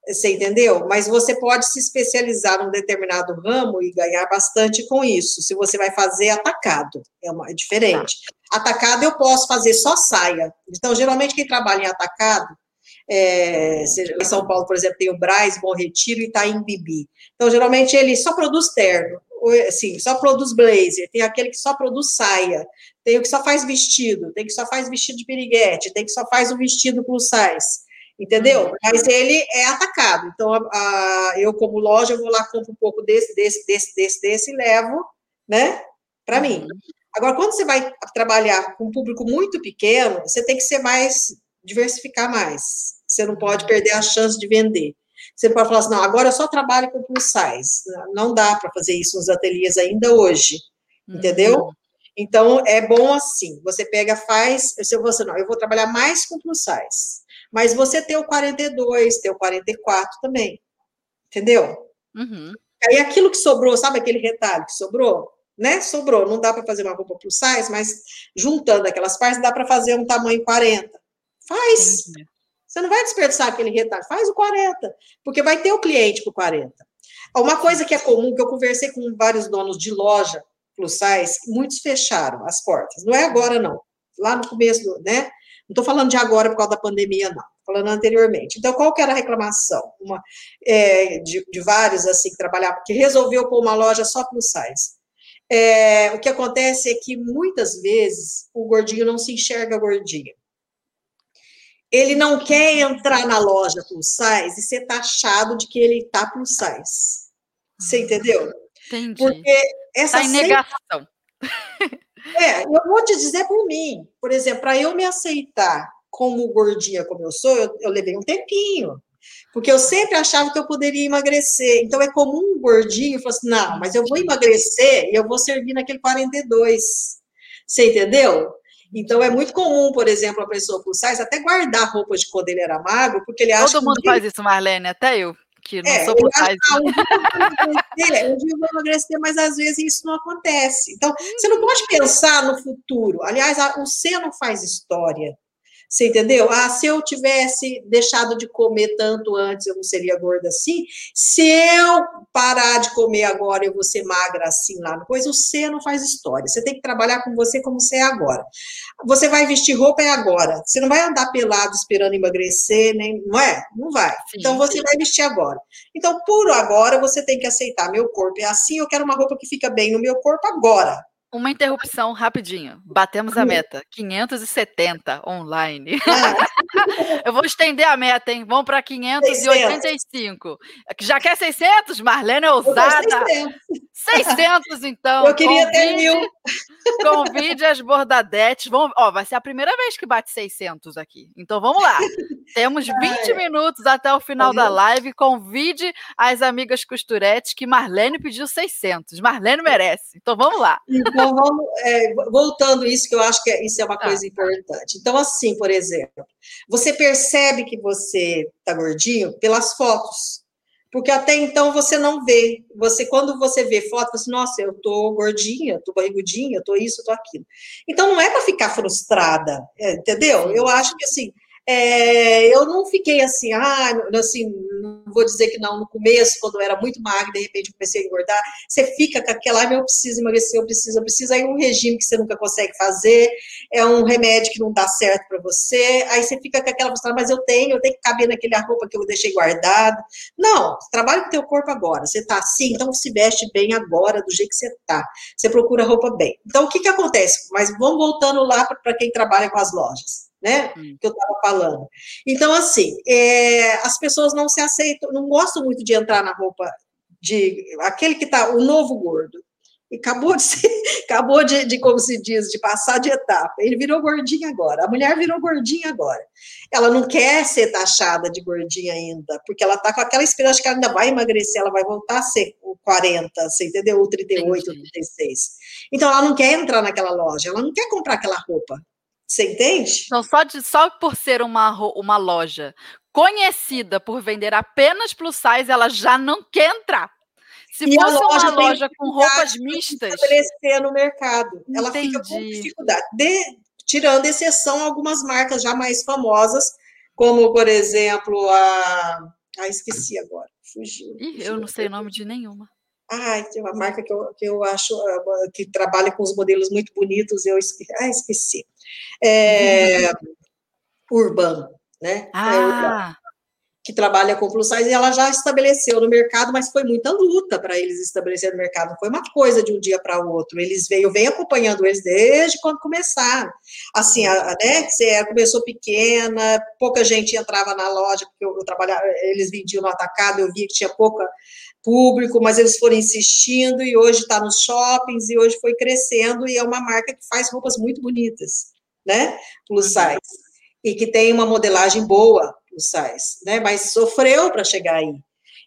Você entendeu? Mas você pode se especializar num determinado ramo e ganhar bastante com isso. Se você vai fazer atacado, é, uma, é diferente. Tá. Atacado eu posso fazer só saia. Então, geralmente, quem trabalha em atacado, é, em São Paulo, por exemplo, tem o Braz, Bom Retiro e Itaim Bibi. Então, geralmente, ele só produz terno, assim, só produz blazer, tem aquele que só produz saia, tem o que só faz vestido, tem que só faz vestido de piriguete, tem que só faz o vestido plus size entendeu? Uhum. Mas ele é atacado. Então, a, a, eu, como loja, eu vou lá, compro um pouco desse, desse, desse, desse, desse e levo, né, para mim. Uhum. Agora, quando você vai trabalhar com um público muito pequeno, você tem que ser mais, diversificar mais. Você não pode uhum. perder a chance de vender. Você pode falar assim, não, agora eu só trabalho com plus size. Não dá para fazer isso nos ateliês ainda hoje, entendeu? Uhum. Então, é bom assim, você pega, faz, se você não, eu vou trabalhar mais com plus size. Mas você tem o 42, tem o 44 também. Entendeu? Uhum. Aí aquilo que sobrou, sabe aquele retalho que sobrou? Né? Sobrou. Não dá para fazer uma roupa plus size, mas juntando aquelas partes dá para fazer um tamanho 40. Faz. Entendi. Você não vai desperdiçar aquele retalho, faz o 40, porque vai ter o cliente para o 40. Uma coisa que é comum, que eu conversei com vários donos de loja plus size, muitos fecharam as portas. Não é agora, não. Lá no começo, né? Não estou falando de agora por causa da pandemia, não. Falando anteriormente. Então, qual que era a reclamação? Uma, é, de, de, vários, assim, que trabalhavam, que resolveu pôr uma loja só plus size. É, o que acontece é que, muitas vezes, o gordinho não se enxerga gordinho. Ele não quer entrar na loja plus size e ser taxado de que ele está plus size. Você entendeu? Entendi. Porque essa tá em negação. É, eu vou te dizer por mim. Por exemplo, para eu me aceitar como gordinha como eu sou, eu, eu, levei um tempinho. Porque eu sempre achava que eu poderia emagrecer. Então é comum um gordinho falar assim: não, mas eu vou emagrecer e eu vou servir naquele 42. Você entendeu? Então é muito comum, por exemplo, a pessoa plus size até guardar roupa de quando ele era magro, porque ele acha Todo mundo que... faz isso, Marlene, até eu que não é, sou um dia eu vou emagrecer, mas às vezes isso não acontece. Então, você não pode pensar no futuro. Aliás, o ser não faz história. Você entendeu? Ah, se eu tivesse deixado de comer tanto antes, eu não seria gorda assim. Se eu parar de comer agora, eu vou ser magra assim lá depois. O ser não faz história. Você tem que trabalhar com você como você é agora. Você vai vestir roupa é agora. Você não vai andar pelado esperando emagrecer, nem, não é? Não vai. Então você vai vestir agora. Então, por agora, você tem que aceitar. Meu corpo é assim, eu quero uma roupa que fica bem no meu corpo agora. Uma interrupção rapidinho. Batemos a meta. 570 online. Ah. Eu vou estender a meta, hein? Vamos para 585. Já quer 600? Marlene é ousada. 600, então. Eu queria convide, ter mil. Convide as bordadetes. Vamos, ó, vai ser a primeira vez que bate 600 aqui. Então vamos lá. Temos 20 Ai. minutos até o final da live. Convide as amigas costuretes que Marlene pediu 600. Marlene merece. Então vamos lá. Então vamos é, voltando isso que eu acho que é, isso é uma tá. coisa importante. Então assim, por exemplo, você percebe que você está gordinho pelas fotos. Porque até então você não vê. Você, quando você vê foto, você, nossa, eu tô gordinha, tô barrigudinha, tô isso, tô aquilo. Então não é para ficar frustrada, é, entendeu? Eu acho que assim, é, eu não fiquei assim, ah, assim, não vou dizer que não, no começo, quando eu era muito magra, de repente comecei a engordar, você fica com aquela, ah, eu preciso emagrecer, eu preciso, eu preciso, aí um regime que você nunca consegue fazer, é um remédio que não dá certo para você, aí você fica com aquela, mas eu tenho, eu tenho que caber naquele roupa que eu deixei guardada. Não, trabalha com o teu corpo agora, você tá assim, então se veste bem agora, do jeito que você tá, você procura roupa bem. Então, o que que acontece? Mas vamos voltando lá para quem trabalha com as lojas né? Hum. Que eu estava falando. Então, assim, é, as pessoas não se aceitam, não gostam muito de entrar na roupa de aquele que está, o novo gordo. E acabou de ser, acabou de, de, como se diz, de passar de etapa. Ele virou gordinho agora. A mulher virou gordinha agora. Ela não quer ser taxada de gordinha ainda, porque ela está com aquela esperança que ela ainda vai emagrecer, ela vai voltar a ser o 40, você entendeu? O 38, Entendi. 36. Então ela não quer entrar naquela loja, ela não quer comprar aquela roupa. Você entende? Então, só, de, só por ser uma, uma loja conhecida por vender apenas plus size, ela já não quer entrar. Se e fosse loja uma loja com roupas mistas. estabelecer no mercado. Entendi. Ela fica com dificuldade. De, tirando exceção algumas marcas já mais famosas, como, por exemplo, a. Ah, esqueci agora. Fugiu. Ih, eu não sei o nome de nenhuma. Tem uma marca que eu, que eu acho ah, que trabalha com os modelos muito bonitos, eu esqueci. Ah, esqueci. É, Urban, né? Ah. É Urban, que trabalha com plus size, e ela já estabeleceu no mercado, mas foi muita luta para eles estabelecerem no mercado, não foi uma coisa de um dia para o outro, eles veio, vem acompanhando eles desde quando começaram, assim, a, né, você começou pequena, pouca gente entrava na loja, porque eu, eu trabalhava, eles vendiam no atacado, eu via que tinha pouca público, mas eles foram insistindo e hoje está nos shoppings e hoje foi crescendo e é uma marca que faz roupas muito bonitas, né? Plus uhum. size. E que tem uma modelagem boa, plus size, né? Mas sofreu para chegar aí.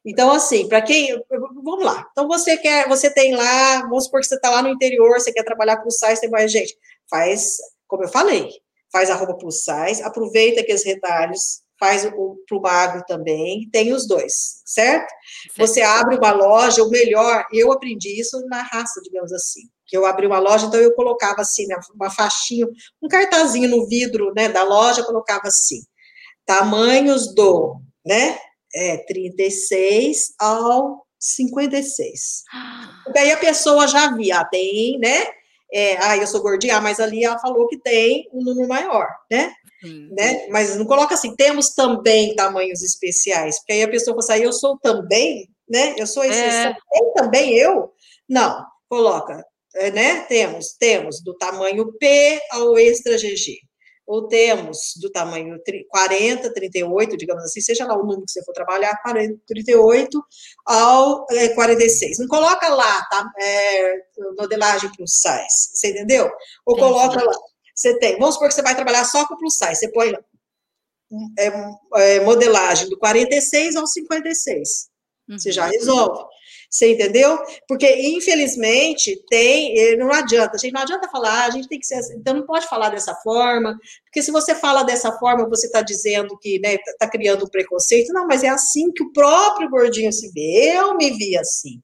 Então, assim, para quem. Vamos lá. Então, você quer, você tem lá, vamos supor que você está lá no interior, você quer trabalhar plus size, tem mais gente. Faz, como eu falei, faz a roupa plus size, aproveita aqueles retalhos faz o para o magro também, tem os dois, certo? Você abre uma loja, o melhor, eu aprendi isso na raça, digamos assim, que eu abri uma loja, então eu colocava assim, né, uma faixinha, um cartazinho no vidro, né, da loja, colocava assim, tamanhos do, né, é, 36 ao 56. Daí a pessoa já via, ah, tem, né, é, ah, eu sou gordinha, ah, mas ali ela falou que tem um número maior, né? Né? Mas não coloca assim, temos também tamanhos especiais, porque aí a pessoa fala assim, ah, eu sou também, né? Eu sou exceção, é. tem também eu? Não, coloca, é, né? Temos, temos do tamanho P ao extra GG. ou temos do tamanho 40, 38, digamos assim, seja lá o número que você for trabalhar, 38 ao é, 46. Não coloca lá, tá? É, modelagem plus size, você entendeu? Ou Entendi. coloca lá. Você tem, vamos supor que você vai trabalhar só com plus size, você põe é, é, modelagem do 46 ao 56. Uhum. Você já resolve. Você entendeu? Porque, infelizmente, tem. Não adianta, a gente não adianta falar, a gente tem que ser. Então, não pode falar dessa forma, porque se você fala dessa forma, você está dizendo que né, está criando um preconceito. Não, mas é assim que o próprio gordinho se vê. Eu me vi assim.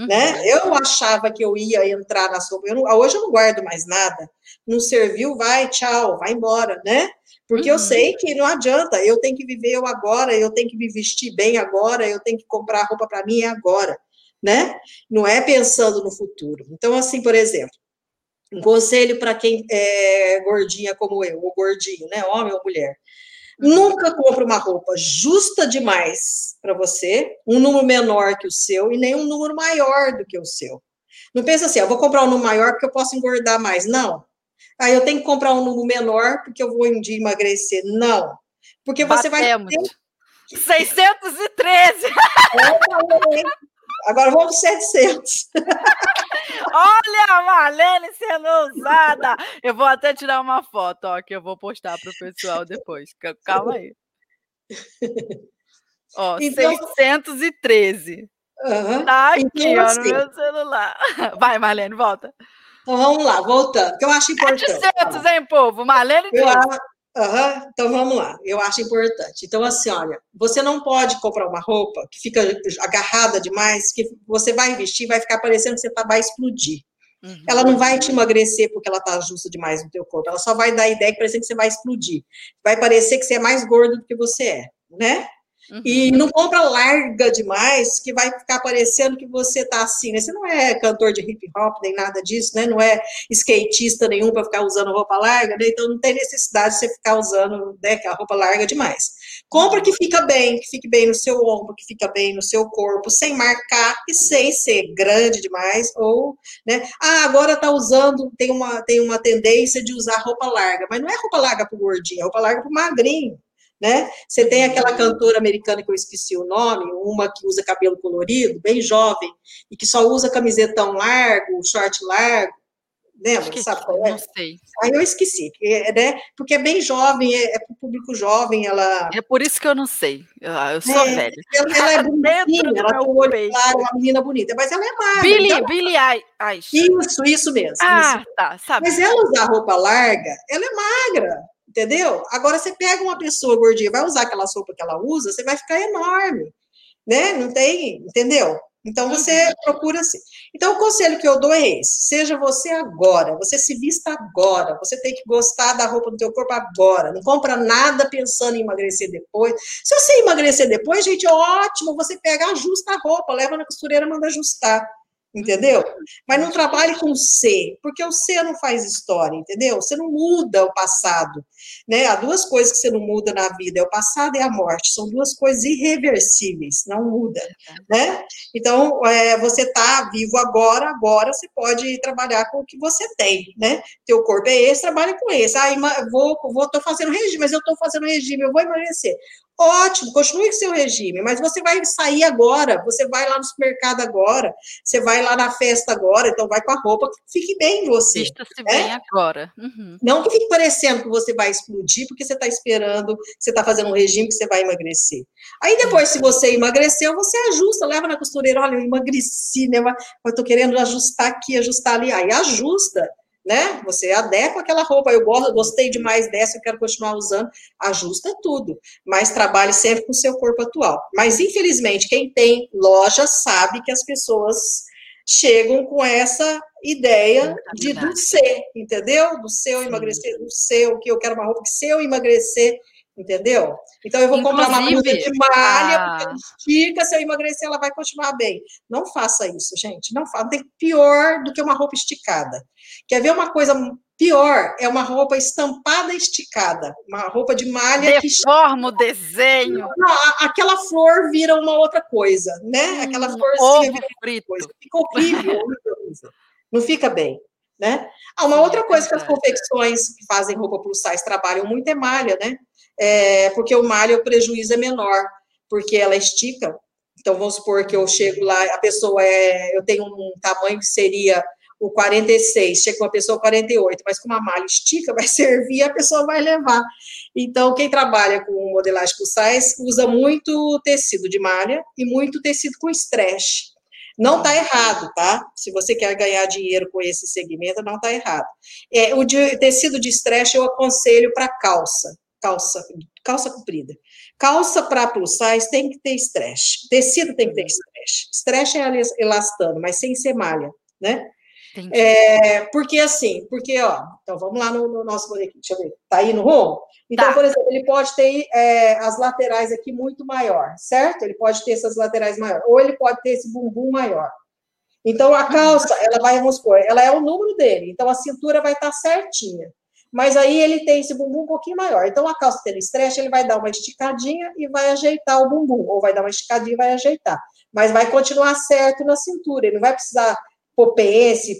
Uhum. Né? Eu achava que eu ia entrar na sopa. Eu não, hoje eu não guardo mais nada. Não serviu, vai, tchau, vai embora, né? Porque uhum. eu sei que não adianta, eu tenho que viver eu agora, eu tenho que me vestir bem agora, eu tenho que comprar roupa para mim agora né? Não é pensando no futuro. Então, assim, por exemplo, um conselho para quem é gordinha como eu, ou gordinho, né? Homem ou mulher. Nunca compre uma roupa justa demais para você, um número menor que o seu e nem um número maior do que o seu. Não pensa assim, eu vou comprar um número maior porque eu posso engordar mais. Não. Aí eu tenho que comprar um número menor porque eu vou um dia emagrecer. Não. Porque você Batemos. vai. Ter... 613! É, Agora vamos 700. Olha a Marlene sendo usada. Eu vou até tirar uma foto, ó, que eu vou postar para o pessoal depois. Calma aí. Ó, então, 613. Uhum. Tá aqui, então, ó, assim, no meu celular. Vai, Marlene, volta. Então vamos lá, voltando, que eu acho importante. 700, hein, povo? Marlene eu, Uhum, então vamos lá, eu acho importante. Então, assim, olha, você não pode comprar uma roupa que fica agarrada demais, que você vai vestir vai ficar parecendo que você tá, vai explodir. Uhum. Ela não vai te emagrecer porque ela tá justa demais no teu corpo, ela só vai dar a ideia que parece que você vai explodir. Vai parecer que você é mais gordo do que você é, né? Uhum. E não compra larga demais, que vai ficar parecendo que você tá assim, né? Você não é cantor de hip hop, nem nada disso, né? Não é skatista nenhum para ficar usando roupa larga, né? Então não tem necessidade de você ficar usando né, a roupa larga demais. Compra que fica bem, que fique bem no seu ombro, que fica bem no seu corpo, sem marcar e sem ser grande demais, ou, né? Ah, agora tá usando, tem uma, tem uma tendência de usar roupa larga, mas não é roupa larga pro gordinho, é roupa larga pro magrinho né? Você tem aquela cantora americana que eu esqueci o nome, uma que usa cabelo colorido, bem jovem, e que só usa camisetão largo, short largo, lembra? Esqueci, Sabe qual é? Não sei. Aí eu esqueci, né? Porque é bem jovem, é, é para o público jovem, ela... É por isso que eu não sei, eu, eu sou é, velha. Ela, ela é bonitinha, ela tem um olho claro, uma menina bonita, mas ela é magra. Billy, então... Billy Isso, isso mesmo. Ah, isso. tá, sabe. Mas ela usar roupa larga, ela é magra, entendeu? Agora você pega uma pessoa gordinha, vai usar aquela sopa que ela usa, você vai ficar enorme, né? Não tem, entendeu? Então você uhum. procura assim. Então o conselho que eu dou é esse: seja você agora, você se vista agora, você tem que gostar da roupa do teu corpo agora. Não compra nada pensando em emagrecer depois. Se você emagrecer depois, gente, ótimo, você pega, ajusta a roupa, leva na costureira, manda ajustar entendeu? Mas não trabalhe com C, porque o C não faz história, entendeu? Você não muda o passado, né? Há duas coisas que você não muda na vida, é o passado e a morte, são duas coisas irreversíveis, não muda, né? Então, é, você está vivo agora, agora você pode trabalhar com o que você tem, né? Teu corpo é esse, trabalha com esse. Ah, vou, vou, tô fazendo regime, mas eu estou fazendo regime, eu vou emagrecer. Ótimo, continue com seu regime, mas você vai sair agora, você vai lá no supermercado agora, você vai lá na festa agora, então vai com a roupa que fique bem em você. Vista-se é? bem agora. Uhum. Não que fique parecendo que você vai explodir, porque você está esperando, você está fazendo um regime que você vai emagrecer. Aí depois, se você emagreceu, você ajusta, leva na costureira, olha, eu emagreci, né? Mas eu tô querendo ajustar aqui, ajustar ali. Aí ajusta né? Você adequa aquela roupa. Eu gosto, gostei demais dessa, eu quero continuar usando. Ajusta tudo, mas trabalhe sempre com o seu corpo atual. Mas infelizmente, quem tem loja sabe que as pessoas chegam com essa ideia de do ser, entendeu? Do seu emagrecer, do seu que eu quero uma roupa que se eu emagrecer entendeu? Então eu vou Inclusive, comprar uma blusa de malha, a... porque ela estica, se eu emagrecer, ela vai continuar bem. Não faça isso, gente. Não faça. Tem pior do que uma roupa esticada. Quer ver uma coisa pior? É uma roupa estampada esticada. Uma roupa de malha Deforma que. o desenho. Aquela flor vira uma outra coisa, né? Aquela hum, florzinha vira frito. Coisa. Fica horrível. Não fica bem né? Ah, uma outra coisa que as confecções que fazem roupa plus size trabalham muito é malha, né? É, porque o malha, o prejuízo é menor, porque ela estica. Então, vamos supor que eu chego lá, a pessoa é, eu tenho um tamanho que seria o 46, chega uma pessoa 48, mas com uma malha estica, vai servir, a pessoa vai levar. Então, quem trabalha com modelagem plus size usa muito tecido de malha e muito tecido com stretch. Não está errado, tá? Se você quer ganhar dinheiro com esse segmento, não está errado. É, o de, tecido de stretch eu aconselho para calça, calça, calça comprida. Calça para plus size tem que ter stretch. Tecido tem que ter stretch. Stretch é elastano, mas sem ser malha, né? É, porque assim, porque, ó, então vamos lá no, no nosso bonequinho, deixa eu ver, tá aí no rumo? Então, tá. por exemplo, ele pode ter é, as laterais aqui muito maior, certo? Ele pode ter essas laterais maior, ou ele pode ter esse bumbum maior. Então, a calça, ela vai, vamos supor, ela é o número dele, então a cintura vai estar certinha. Mas aí ele tem esse bumbum um pouquinho maior. Então, a calça tendo stretch, ele vai dar uma esticadinha e vai ajeitar o bumbum, ou vai dar uma esticadinha e vai ajeitar. Mas vai continuar certo na cintura, ele não vai precisar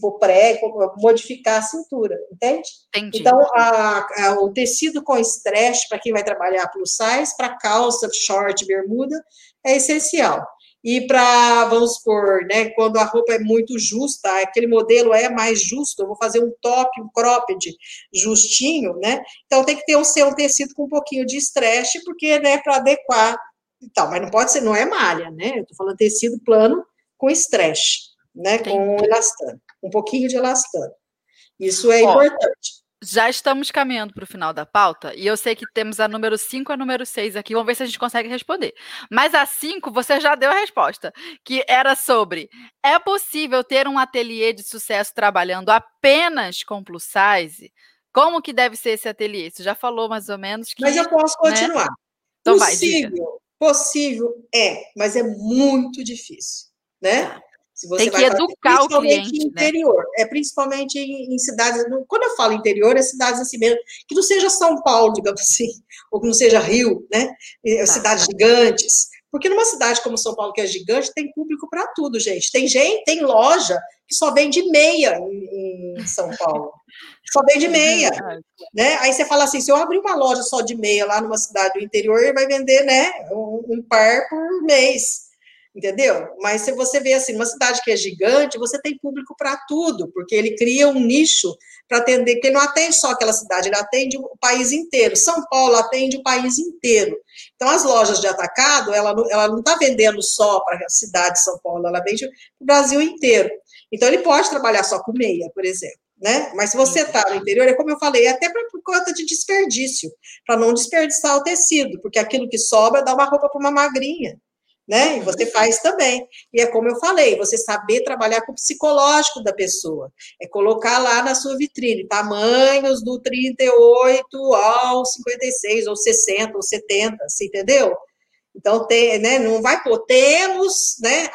por prego, modificar a cintura, entende? Entendi. Então, a, a, o tecido com stretch, para quem vai trabalhar plus size, para calça, short, bermuda, é essencial. E para, vamos supor, né, quando a roupa é muito justa, aquele modelo é mais justo, eu vou fazer um top, um cropped justinho, né? Então tem que ter um, ser um tecido com um pouquinho de stretch, porque, né, para adequar e tal, mas não pode ser, não é malha, né? Eu tô falando tecido plano com stretch né, com elastano, um pouquinho de elastano. Isso é Ó, importante. Já estamos caminhando para o final da pauta e eu sei que temos a número 5 e a número 6 aqui. Vamos ver se a gente consegue responder. Mas a 5 você já deu a resposta, que era sobre: é possível ter um ateliê de sucesso trabalhando apenas com plus size? Como que deve ser esse ateliê? Você já falou mais ou menos que. Mas eu posso né? continuar. Né? Então possível, vai, possível é, mas é muito difícil, né? Tá. Tem que educar o cliente. Né? interior, né? é principalmente em, em, cidades. Quando eu falo interior, é cidades assim mesmo, que não seja São Paulo, digamos assim, ou que não seja Rio, né? Tá. Cidades gigantes. Porque numa cidade como São Paulo, que é gigante, tem público para tudo, gente. Tem gente, tem loja que só vende meia em, em São Paulo. Só vende meia. né? Aí você fala assim: se eu abrir uma loja só de meia lá numa cidade do interior, ele vai vender né, um, um par por mês entendeu? Mas se você vê assim, uma cidade que é gigante, você tem público para tudo, porque ele cria um nicho para atender, que ele não atende só aquela cidade, ele atende o país inteiro. São Paulo atende o país inteiro. Então, as lojas de atacado, ela não, ela não está vendendo só para a cidade de São Paulo, ela vende para o Brasil inteiro. Então, ele pode trabalhar só com meia, por exemplo. Né? Mas se você está no interior, é como eu falei, é até por conta de desperdício, para não desperdiçar o tecido, porque aquilo que sobra dá uma roupa para uma magrinha né? E você faz também. E é como eu falei, você saber trabalhar com o psicológico da pessoa. É colocar lá na sua vitrine tamanhos do 38 ao 56, ou 60, ou 70, você entendeu? Então, tem, né, não vai pôr temos, né,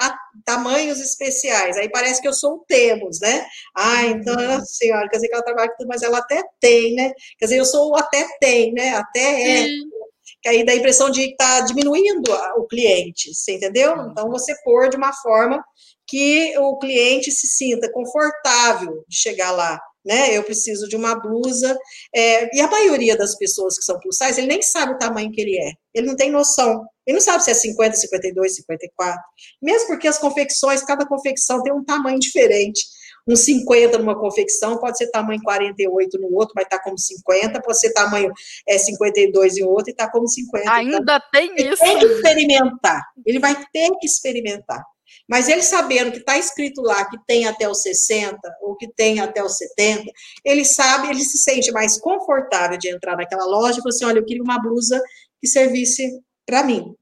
tamanhos especiais. Aí parece que eu sou o temos, né? Ah, então, uhum. senhora, quer dizer que ela trabalha com tudo, mas ela até tem, né? Quer dizer, eu sou o até tem, né? Até é que aí dá a impressão de estar tá diminuindo o cliente, você entendeu? Uhum. Então, você pôr de uma forma que o cliente se sinta confortável de chegar lá, né? Eu preciso de uma blusa, é, e a maioria das pessoas que são plus size, ele nem sabe o tamanho que ele é, ele não tem noção, ele não sabe se é 50, 52, 54, mesmo porque as confecções, cada confecção tem um tamanho diferente, um 50 numa confecção, pode ser tamanho 48 no outro, estar tá como 50, pode ser tamanho é, 52 em outro e está como 50. Ainda então, tem ele isso. Tem que experimentar, ele vai ter que experimentar. Mas ele sabendo que está escrito lá que tem até os 60 ou que tem até os 70, ele sabe, ele se sente mais confortável de entrar naquela loja e falar assim: olha, eu queria uma blusa que servisse para mim.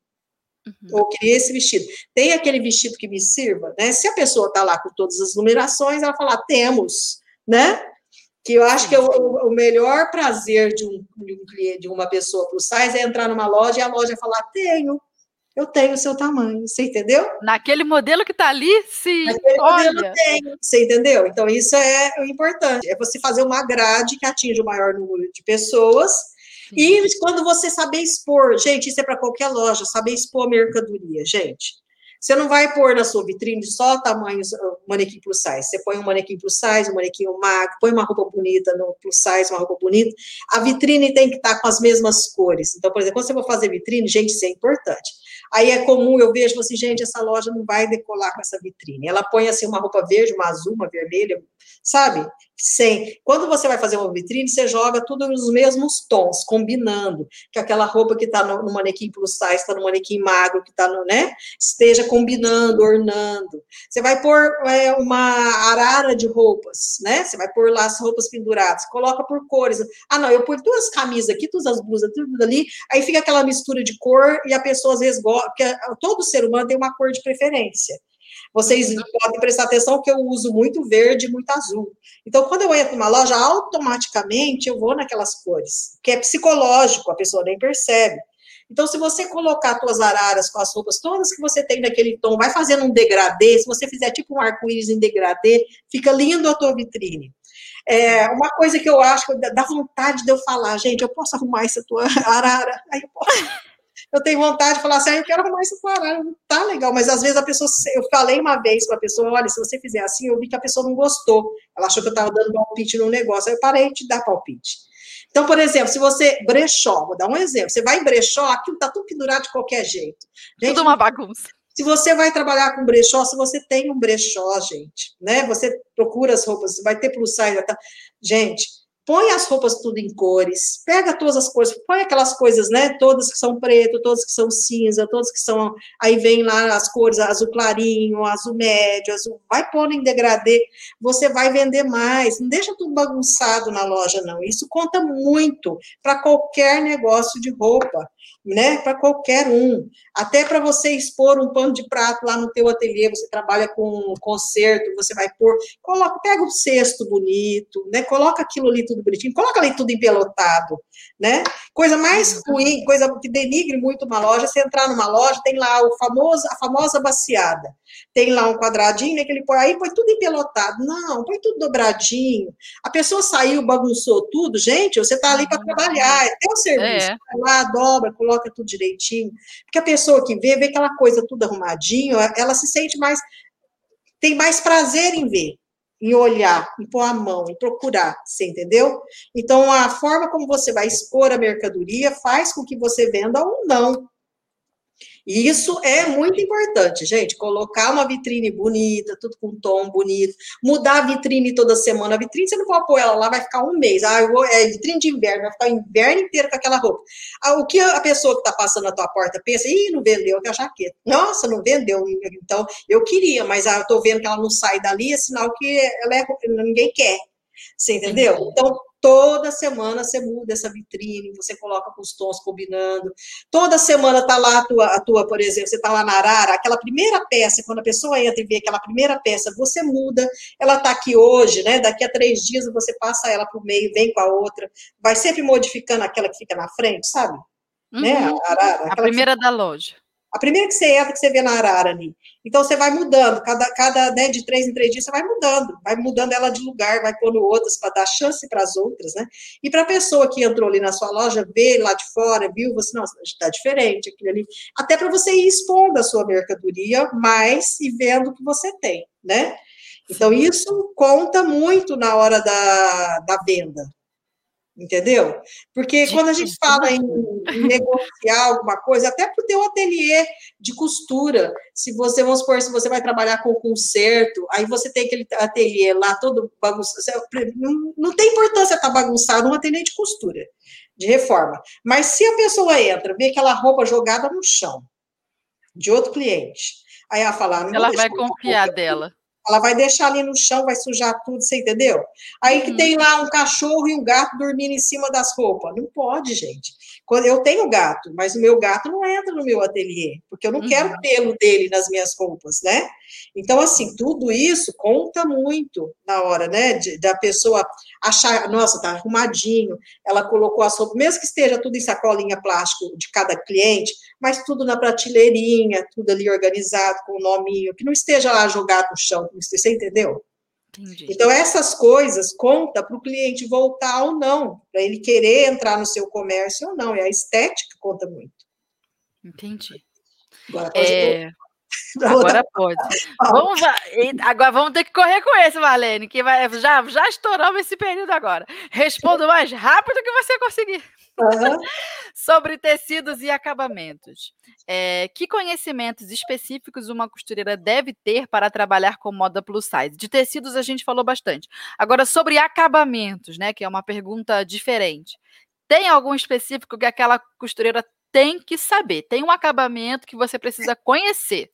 Uhum. Ou queria esse vestido. Tem aquele vestido que me sirva, né? Se a pessoa está lá com todas as numerações, ela fala, ah, temos, né? Que eu acho que é o, o, melhor prazer de um, de um cliente, de uma pessoa plus size é entrar numa loja e a loja falar, tenho, eu tenho o seu tamanho, você entendeu? Naquele modelo que está ali, sim. Naquele olha. modelo eu tenho, você entendeu? Então, isso é o importante, é você fazer uma grade que atinja o maior número de pessoas e quando você saber expor, gente, isso é para qualquer loja, saber expor mercadoria, gente. Você não vai pôr na sua vitrine só tamanhos manequim plus size. Você põe um manequim plus size, um manequim magro, põe uma roupa bonita no plus size, uma roupa bonita. A vitrine tem que estar com as mesmas cores. Então, por exemplo, quando você for fazer vitrine, gente, isso é importante. Aí é comum, eu vejo assim, gente, essa loja não vai decolar com essa vitrine. Ela põe assim uma roupa verde, uma azul, uma vermelha, sabe? Sem. Quando você vai fazer uma vitrine, você joga tudo nos mesmos tons, combinando. Que aquela roupa que está no, no, manequim plus size, está no manequim magro, que está no, né? Esteja combinando, ornando. Você vai pôr é, uma arara de roupas, né? Você vai pôr lá as roupas penduradas, coloca por cores. Ah, não, eu pôr duas camisas aqui, todas as blusas, tudo ali, aí fica aquela mistura de cor e a pessoa às vezes gosta, todo ser humano tem uma cor de preferência. Vocês uhum. podem prestar atenção que eu uso muito verde e muito azul. Então, quando eu entro numa loja, automaticamente eu vou naquelas cores, que é psicológico, a pessoa nem percebe. Então, se você colocar suas araras com as roupas todas que você tem naquele tom, vai fazendo um degradê, se você fizer tipo um arco-íris em degradê, fica lindo a tua vitrine. É, uma coisa que eu acho que dá vontade de eu falar, gente, eu posso arrumar essa tua arara? Aí eu posso eu tenho vontade de falar assim, ah, eu quero arrumar isso para tá legal, mas às vezes a pessoa, eu falei uma vez para a pessoa, olha, se você fizer assim, eu vi que a pessoa não gostou, ela achou que eu estava dando palpite no negócio, aí eu parei de dar palpite. Então, por exemplo, se você brechó, vou dar um exemplo, você vai em brechó, aquilo está tudo pendurado de qualquer jeito. Gente, tudo uma bagunça. Se você vai trabalhar com brechó, se você tem um brechó, gente, né? Você procura as roupas, você vai ter plus size, tá... gente, põe as roupas tudo em cores, pega todas as cores, põe aquelas coisas, né, todas que são preto, todas que são cinza, todas que são, aí vem lá as cores, azul clarinho, azul médio, azul, vai pondo em degradê, você vai vender mais, não deixa tudo bagunçado na loja, não, isso conta muito para qualquer negócio de roupa, né, para qualquer um, até para você expor um pano de prato lá no teu ateliê, você trabalha com concerto, você vai pôr, coloca, pega um cesto bonito, né, coloca aquilo ali tudo bonitinho, coloca ali tudo empelotado, né, coisa mais uhum. ruim, coisa que denigre muito uma loja, você entrar numa loja, tem lá o famoso, a famosa baciada, tem lá um quadradinho, né, que ele põe, aí põe tudo empelotado, não, põe tudo dobradinho, a pessoa saiu, bagunçou tudo, gente, você tá ali para uhum. trabalhar, é teu serviço, é. vai lá, dobra, coloca coloca tudo direitinho. Porque a pessoa que vê, vê aquela coisa tudo arrumadinho, ela se sente mais, tem mais prazer em ver, em olhar, em pôr a mão, em procurar, você entendeu? Então, a forma como você vai expor a mercadoria faz com que você venda ou não. E isso é muito importante, gente. Colocar uma vitrine bonita, tudo com tom bonito, mudar a vitrine toda semana. A vitrine, você não pode pôr ela lá, vai ficar um mês. Ah, vou, é vitrine de inverno, vai ficar o inverno inteiro com aquela roupa. Ah, o que a pessoa que está passando na tua porta pensa, ih, não vendeu a jaqueta. Nossa, não vendeu. Então, eu queria, mas ah, eu estou vendo que ela não sai dali, é sinal que ela é, ninguém quer. Você entendeu? Então, Toda semana você muda essa vitrine, você coloca com os tons combinando. Toda semana tá lá a tua, a tua por exemplo, você tá lá na Arara, aquela primeira peça, quando a pessoa entra e vê aquela primeira peça, você muda. Ela tá aqui hoje, né? Daqui a três dias você passa ela para o meio, vem com a outra, vai sempre modificando aquela que fica na frente, sabe? Uhum. Né? A, Arara, a primeira da loja. A primeira que você entra, que você vê na arara ali. Então, você vai mudando, cada, cada né, de três em três dias, você vai mudando, vai mudando ela de lugar, vai pondo outras para dar chance para as outras, né? E para a pessoa que entrou ali na sua loja, ver lá de fora, viu, você, não, está diferente aquilo ali. Até para você ir expondo a sua mercadoria mais e vendo o que você tem, né? Então, isso conta muito na hora da, da venda, entendeu? Porque quando a gente fala em, em negociar alguma coisa, até para o teu ateliê de costura, se você, vamos supor, se você vai trabalhar com conserto, aí você tem aquele ateliê lá todo bagunçado, não, não tem importância estar tá bagunçado um ateliê de costura, de reforma, mas se a pessoa entra, vê aquela roupa jogada no chão, de outro cliente, aí ela fala, ela vai confiar dela. Ela vai deixar ali no chão, vai sujar tudo, você entendeu? Aí que uhum. tem lá um cachorro e um gato dormindo em cima das roupas. Não pode, gente. Eu tenho gato, mas o meu gato não entra no meu ateliê, porque eu não uhum. quero pelo dele nas minhas roupas, né? Então, assim, tudo isso conta muito na hora, né, de, da pessoa achar, nossa, tá arrumadinho, ela colocou a roupas, mesmo que esteja tudo em sacolinha plástico de cada cliente, mas tudo na prateleirinha, tudo ali organizado com o nominho, que não esteja lá jogado no chão, você entendeu? Entendi. Então, essas coisas conta para o cliente voltar ou não, para ele querer entrar no seu comércio ou não, e a estética conta muito. Entendi. Agora, é... Agora pode. Vamos, agora vamos ter que correr com esse, Marlene, que vai, já, já estouramos esse período agora. Respondo mais rápido que você conseguir. Uhum. Sobre tecidos e acabamentos. É, que conhecimentos específicos uma costureira deve ter para trabalhar com moda plus size? De tecidos a gente falou bastante. Agora, sobre acabamentos, né? Que é uma pergunta diferente. Tem algum específico que aquela costureira tem que saber? Tem um acabamento que você precisa conhecer?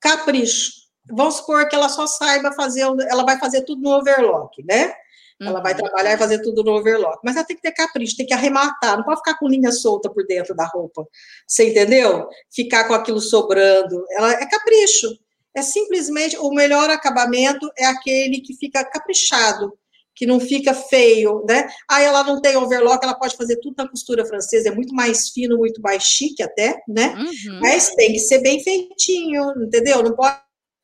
Capricho. Vamos supor que ela só saiba fazer, ela vai fazer tudo no overlock, né? Ela vai uhum. trabalhar e fazer tudo no overlock. Mas ela tem que ter capricho, tem que arrematar, não pode ficar com linha solta por dentro da roupa. Você entendeu? Ficar com aquilo sobrando. Ela é capricho. É simplesmente o melhor acabamento é aquele que fica caprichado, que não fica feio, né? Aí ela não tem overlock, ela pode fazer tudo na costura francesa, é muito mais fino, muito mais chique até, né? Uhum. Mas tem que ser bem feitinho, entendeu? Não pode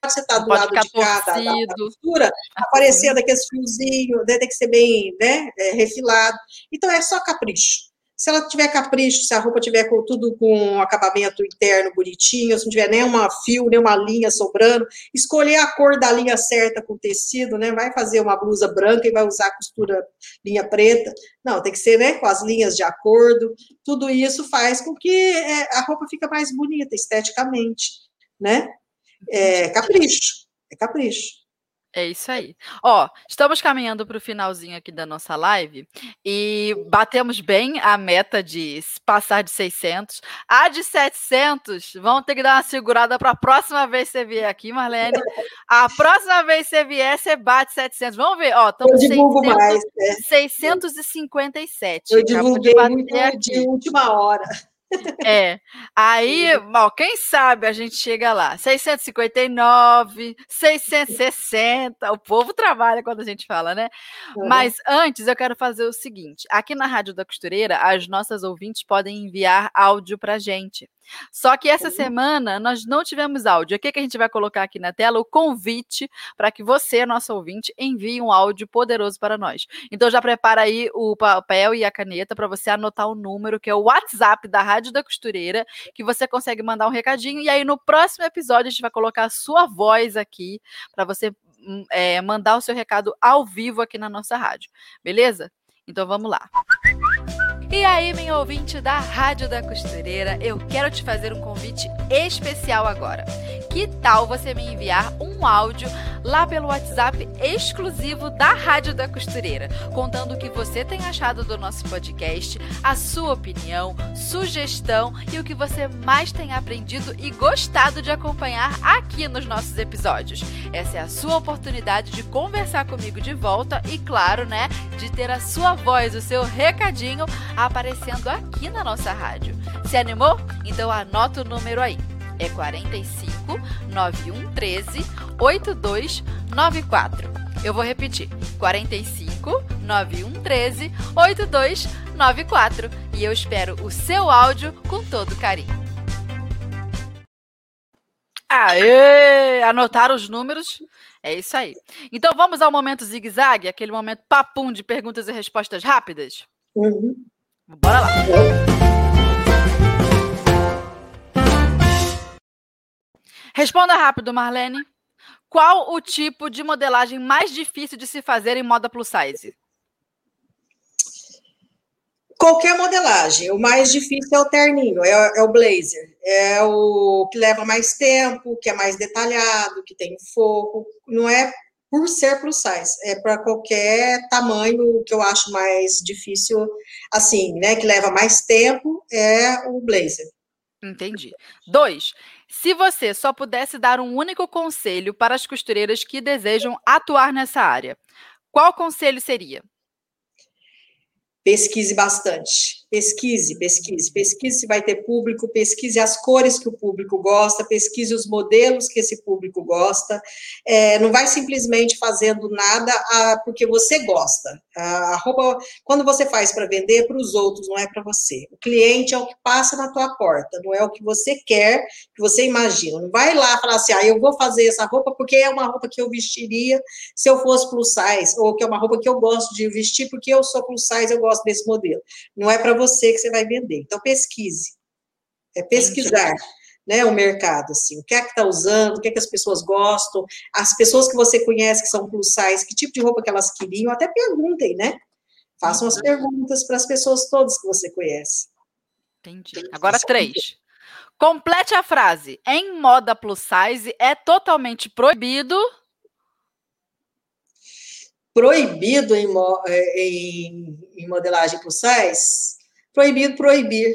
você está do lado de cá da, da, costura, aparecendo aqueles fiozinhos, né, tem que ser bem né, é, refilado. Então, é só capricho. Se ela tiver capricho, se a roupa tiver com, tudo com acabamento interno bonitinho, se não tiver nenhuma fio, nenhuma linha sobrando, escolher a cor da linha certa com o tecido, né? Vai fazer uma blusa branca e vai usar costura linha preta. Não, tem que ser né, com as linhas de acordo. Tudo isso faz com que é, a roupa fique mais bonita esteticamente, né? É capricho, é capricho. É isso aí. Ó, estamos caminhando para o finalzinho aqui da nossa live e batemos bem a meta de passar de 600. A de 700, vão ter que dar uma segurada para a próxima vez que você vier aqui, Marlene. A próxima vez que você vier, você bate 700. Vamos ver, ó, estamos Eu divulgo 600, mais, é. 657. Eu divulguei de muito aqui. de última hora. É. Aí, ó, quem sabe a gente chega lá. 659, 660. O povo trabalha quando a gente fala, né? Uhum. Mas antes eu quero fazer o seguinte: aqui na Rádio da Costureira, as nossas ouvintes podem enviar áudio pra gente. Só que essa semana nós não tivemos áudio. O que, que a gente vai colocar aqui na tela? O convite para que você, nosso ouvinte, envie um áudio poderoso para nós. Então já prepara aí o papel e a caneta para você anotar o número, que é o WhatsApp da Rádio da Costureira, que você consegue mandar um recadinho. E aí no próximo episódio a gente vai colocar a sua voz aqui para você é, mandar o seu recado ao vivo aqui na nossa rádio. Beleza? Então vamos lá. E aí, meu ouvinte da Rádio da Costureira, eu quero te fazer um convite especial agora. Que tal você me enviar um áudio lá pelo WhatsApp exclusivo da Rádio da Costureira, contando o que você tem achado do nosso podcast, a sua opinião, sugestão e o que você mais tem aprendido e gostado de acompanhar aqui nos nossos episódios. Essa é a sua oportunidade de conversar comigo de volta e, claro, né, de ter a sua voz, o seu recadinho aparecendo aqui na nossa rádio. Se animou? Então anota o número aí. É 45 91 13 8294. Eu vou repetir: 45 91 13 8294. E eu espero o seu áudio com todo carinho. Aê! Anotaram os números? É isso aí. Então vamos ao momento zigue-zague, aquele momento papum de perguntas e respostas rápidas? Uhum. Bora lá. Responda rápido, Marlene. Qual o tipo de modelagem mais difícil de se fazer em moda plus size? Qualquer modelagem. O mais difícil é o terninho, é, é, o blazer. É o que leva mais tempo, que é mais detalhado, que tem fogo. Não é por ser plus size, é para qualquer tamanho que eu acho mais difícil, assim, né, que leva mais tempo, é o blazer. Entendi. Dois, se você só pudesse dar um único conselho para as costureiras que desejam atuar nessa área, qual conselho seria? Pesquise bastante Pesquise, pesquise, pesquise se vai ter público, pesquise as cores que o público gosta, pesquise os modelos que esse público gosta. É, não vai simplesmente fazendo nada ah, porque você gosta. A roupa, quando você faz para vender, é para os outros, não é para você. O cliente é o que passa na tua porta, não é o que você quer, que você imagina. Não vai lá falar assim, ah, eu vou fazer essa roupa porque é uma roupa que eu vestiria se eu fosse plus size, ou que é uma roupa que eu gosto de vestir porque eu sou plus size, eu gosto desse modelo. Não é para você que você vai vender. Então, pesquise. É pesquisar. né, o mercado, assim, o que é que está usando, o que é que as pessoas gostam, as pessoas que você conhece que são plus size, que tipo de roupa que elas queriam, até perguntem, né? Façam as uhum. perguntas para as pessoas todas que você conhece. Entendi. Agora três. Complete a frase. Em moda plus size é totalmente proibido. Proibido em, é, em, em modelagem plus size? Proibido proibir.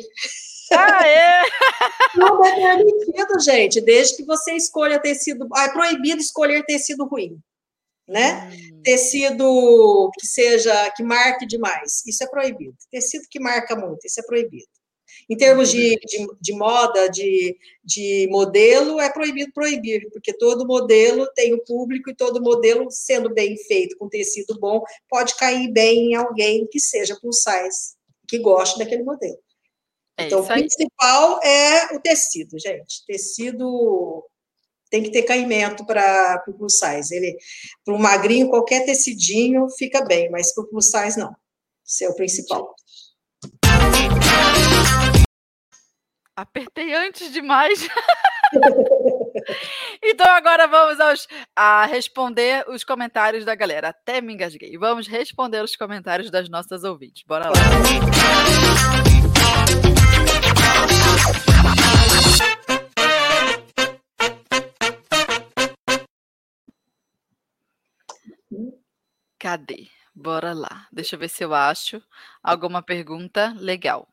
Ah, é? Não é permitido, gente, desde que você escolha tecido. Ah, é proibido escolher tecido ruim, né? Hum. Tecido que seja, que marque demais, isso é proibido. Tecido que marca muito, isso é proibido. Em termos de, de, de, moda, de, de modelo, é proibido proibir, porque todo modelo tem o público e todo modelo, sendo bem feito, com tecido bom, pode cair bem em alguém que seja plus size, que goste daquele modelo. É então, o principal é o tecido, gente. Tecido tem que ter caimento para o plus size. Ele, para o magrinho, qualquer tecidinho fica bem, mas para o plus size, não. Isso é o principal. Apertei antes demais. então agora vamos aos, a responder os comentários da galera. Até me engasguei. Vamos responder os comentários das nossas ouvintes. Bora lá. Cadê? Bora lá. Deixa eu ver se eu acho alguma pergunta legal.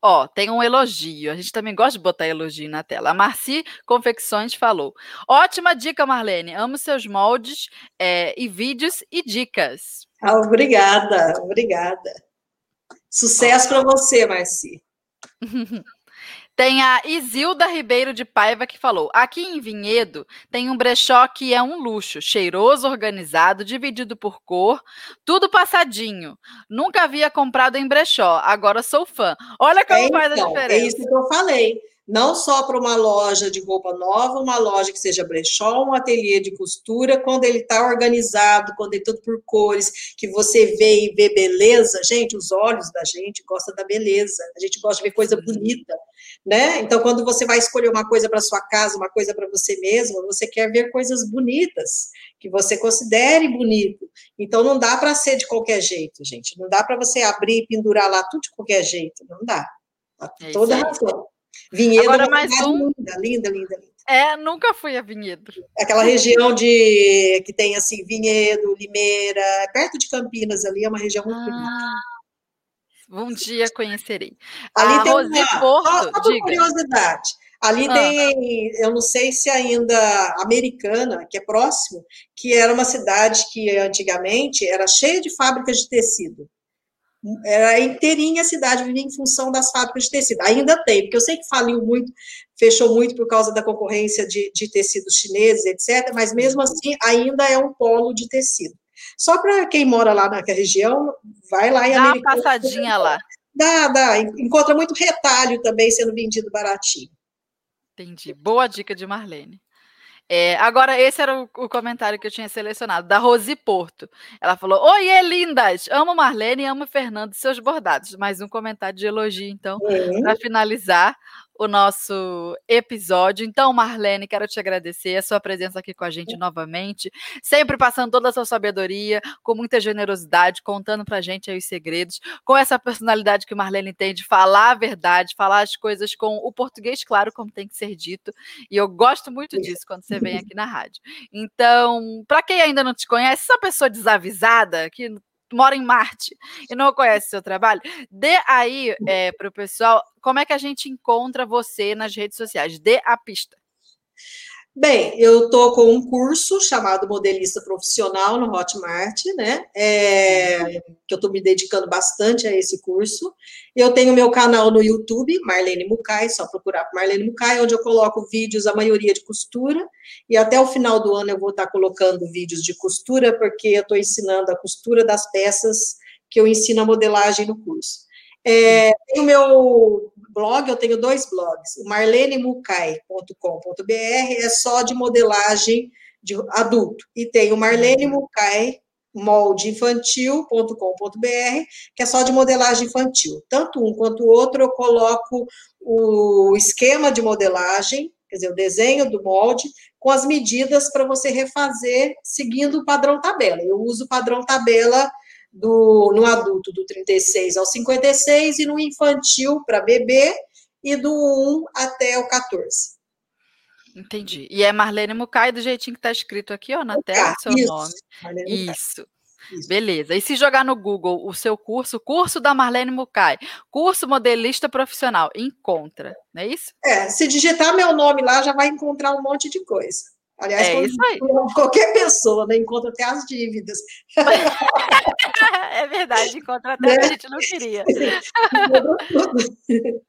Ó, tem um elogio. A gente também gosta de botar elogio na tela. A Marci Confecções falou: Ótima dica, Marlene. Amo seus moldes é, e vídeos e dicas. Ah, obrigada, obrigada. Sucesso para você, Marci. Tem a Isilda Ribeiro de Paiva que falou: aqui em Vinhedo tem um brechó que é um luxo, cheiroso, organizado, dividido por cor, tudo passadinho. Nunca havia comprado em brechó, agora sou fã. Olha como é, faz então, a diferença. É isso que eu falei não só para uma loja de roupa nova, uma loja que seja brechó, um ateliê de costura, quando ele está organizado, quando ele é tudo por cores, que você vê e vê beleza, gente, os olhos da gente gostam da beleza, a gente gosta de ver coisa bonita, né? Então, quando você vai escolher uma coisa para sua casa, uma coisa para você mesmo, você quer ver coisas bonitas, que você considere bonito. Então, não dá para ser de qualquer jeito, gente, não dá para você abrir e pendurar lá tudo de qualquer jeito, não dá. Tá é toda razão. Vinhedo Agora é mais um. Linda, linda, linda, linda. É, nunca fui a Vinhedo. Aquela região de que tem assim Vinhedo, Limeira, é perto de Campinas ali, é uma região muito ah, bonita. Um dia conhecerei. Ali a tem Rosi uma, Porto, só, diga. curiosidade. Ali ah. tem, eu não sei se ainda americana, que é próximo, que era uma cidade que antigamente era cheia de fábricas de tecido. Era inteirinha a cidade, vivia em função das fábricas de tecido. Ainda tem, porque eu sei que faliu muito, fechou muito por causa da concorrência de, de tecidos chineses, etc., mas mesmo assim ainda é um polo de tecido. Só para quem mora lá naquela região, vai lá e Dá uma passadinha lá. Dá, dá. Encontra muito retalho também sendo vendido baratinho. Entendi. Boa dica de Marlene. É, agora, esse era o, o, comentário que eu tinha selecionado, da Rosi Porto. Ela falou: Oiê, lindas! Amo Marlene e amo Fernando e seus bordados. Mais um comentário de elogio, então, uhum. para finalizar o nosso episódio. Então, Marlene, quero te agradecer a sua presença aqui com a gente novamente, sempre passando toda a sua sabedoria, com muita generosidade, contando pra gente aí os segredos, com essa personalidade que Marlene tem de falar a verdade, falar as coisas com o português claro, como tem que ser dito. E eu gosto muito disso quando você vem aqui na rádio. Então, para quem ainda não te conhece, essa pessoa desavisada que mora em Marte e não conhece seu trabalho, dê aí é, para o pessoal como é que a gente encontra você nas redes sociais. Dê a pista. Bem, eu estou com um curso chamado Modelista Profissional no Hotmart, né? É, que eu estou me dedicando bastante a esse curso. Eu tenho meu canal no YouTube, Marlene Mucay, só procurar por Marlene Mucay, onde eu coloco vídeos, a maioria de costura, e até o final do ano eu vou estar colocando vídeos de costura, porque eu estou ensinando a costura das peças que eu ensino a modelagem no curso. É, tem o meu blog, eu tenho dois blogs. O marlenemucai.com.br é só de modelagem de adulto. E tem o Marlene moldeinfantil.com.br, que é só de modelagem infantil. Tanto um quanto o outro eu coloco o esquema de modelagem, quer dizer, o desenho do molde, com as medidas para você refazer seguindo o padrão tabela. Eu uso o padrão tabela do, no adulto do 36 ao 56 e no infantil para bebê e do 1 até o 14. Entendi. E é Marlene Mucay do jeitinho que está escrito aqui, ó, na tela, seu isso, nome. Isso. Isso. Beleza. E se jogar no Google o seu curso, curso da Marlene Mucay, curso modelista profissional, encontra, não é isso? É, se digitar meu nome lá, já vai encontrar um monte de coisa. Aliás, é isso aí. qualquer pessoa né, encontra até as dívidas. é verdade, encontra até né? a gente não queria.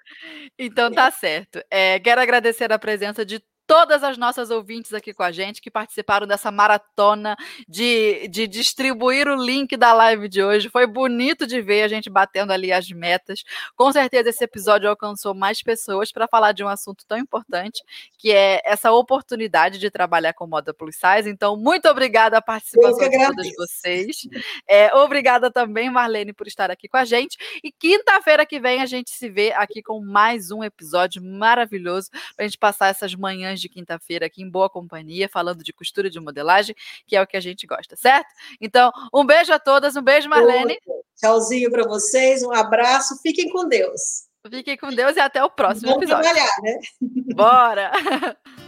então tá certo. É, quero agradecer a presença de todas as nossas ouvintes aqui com a gente que participaram dessa maratona de, de distribuir o link da live de hoje. Foi bonito de ver a gente batendo ali as metas. Com certeza esse episódio alcançou mais pessoas para falar de um assunto tão importante, que é essa oportunidade de trabalhar com moda plus size. Então, muito obrigada a participação de todos vocês. É, obrigada também, Marlene, por estar aqui com a gente. E quinta-feira que vem a gente se vê aqui com mais um episódio maravilhoso para a gente passar essas manhãs de quinta-feira aqui em boa companhia, falando de costura de modelagem, que é o que a gente gosta, certo? Então, um beijo a todas, um beijo, Marlene. Tchauzinho para vocês, um abraço, fiquem com Deus. Fiquem com Deus e até o próximo Vamos episódio. trabalhar, né? Bora!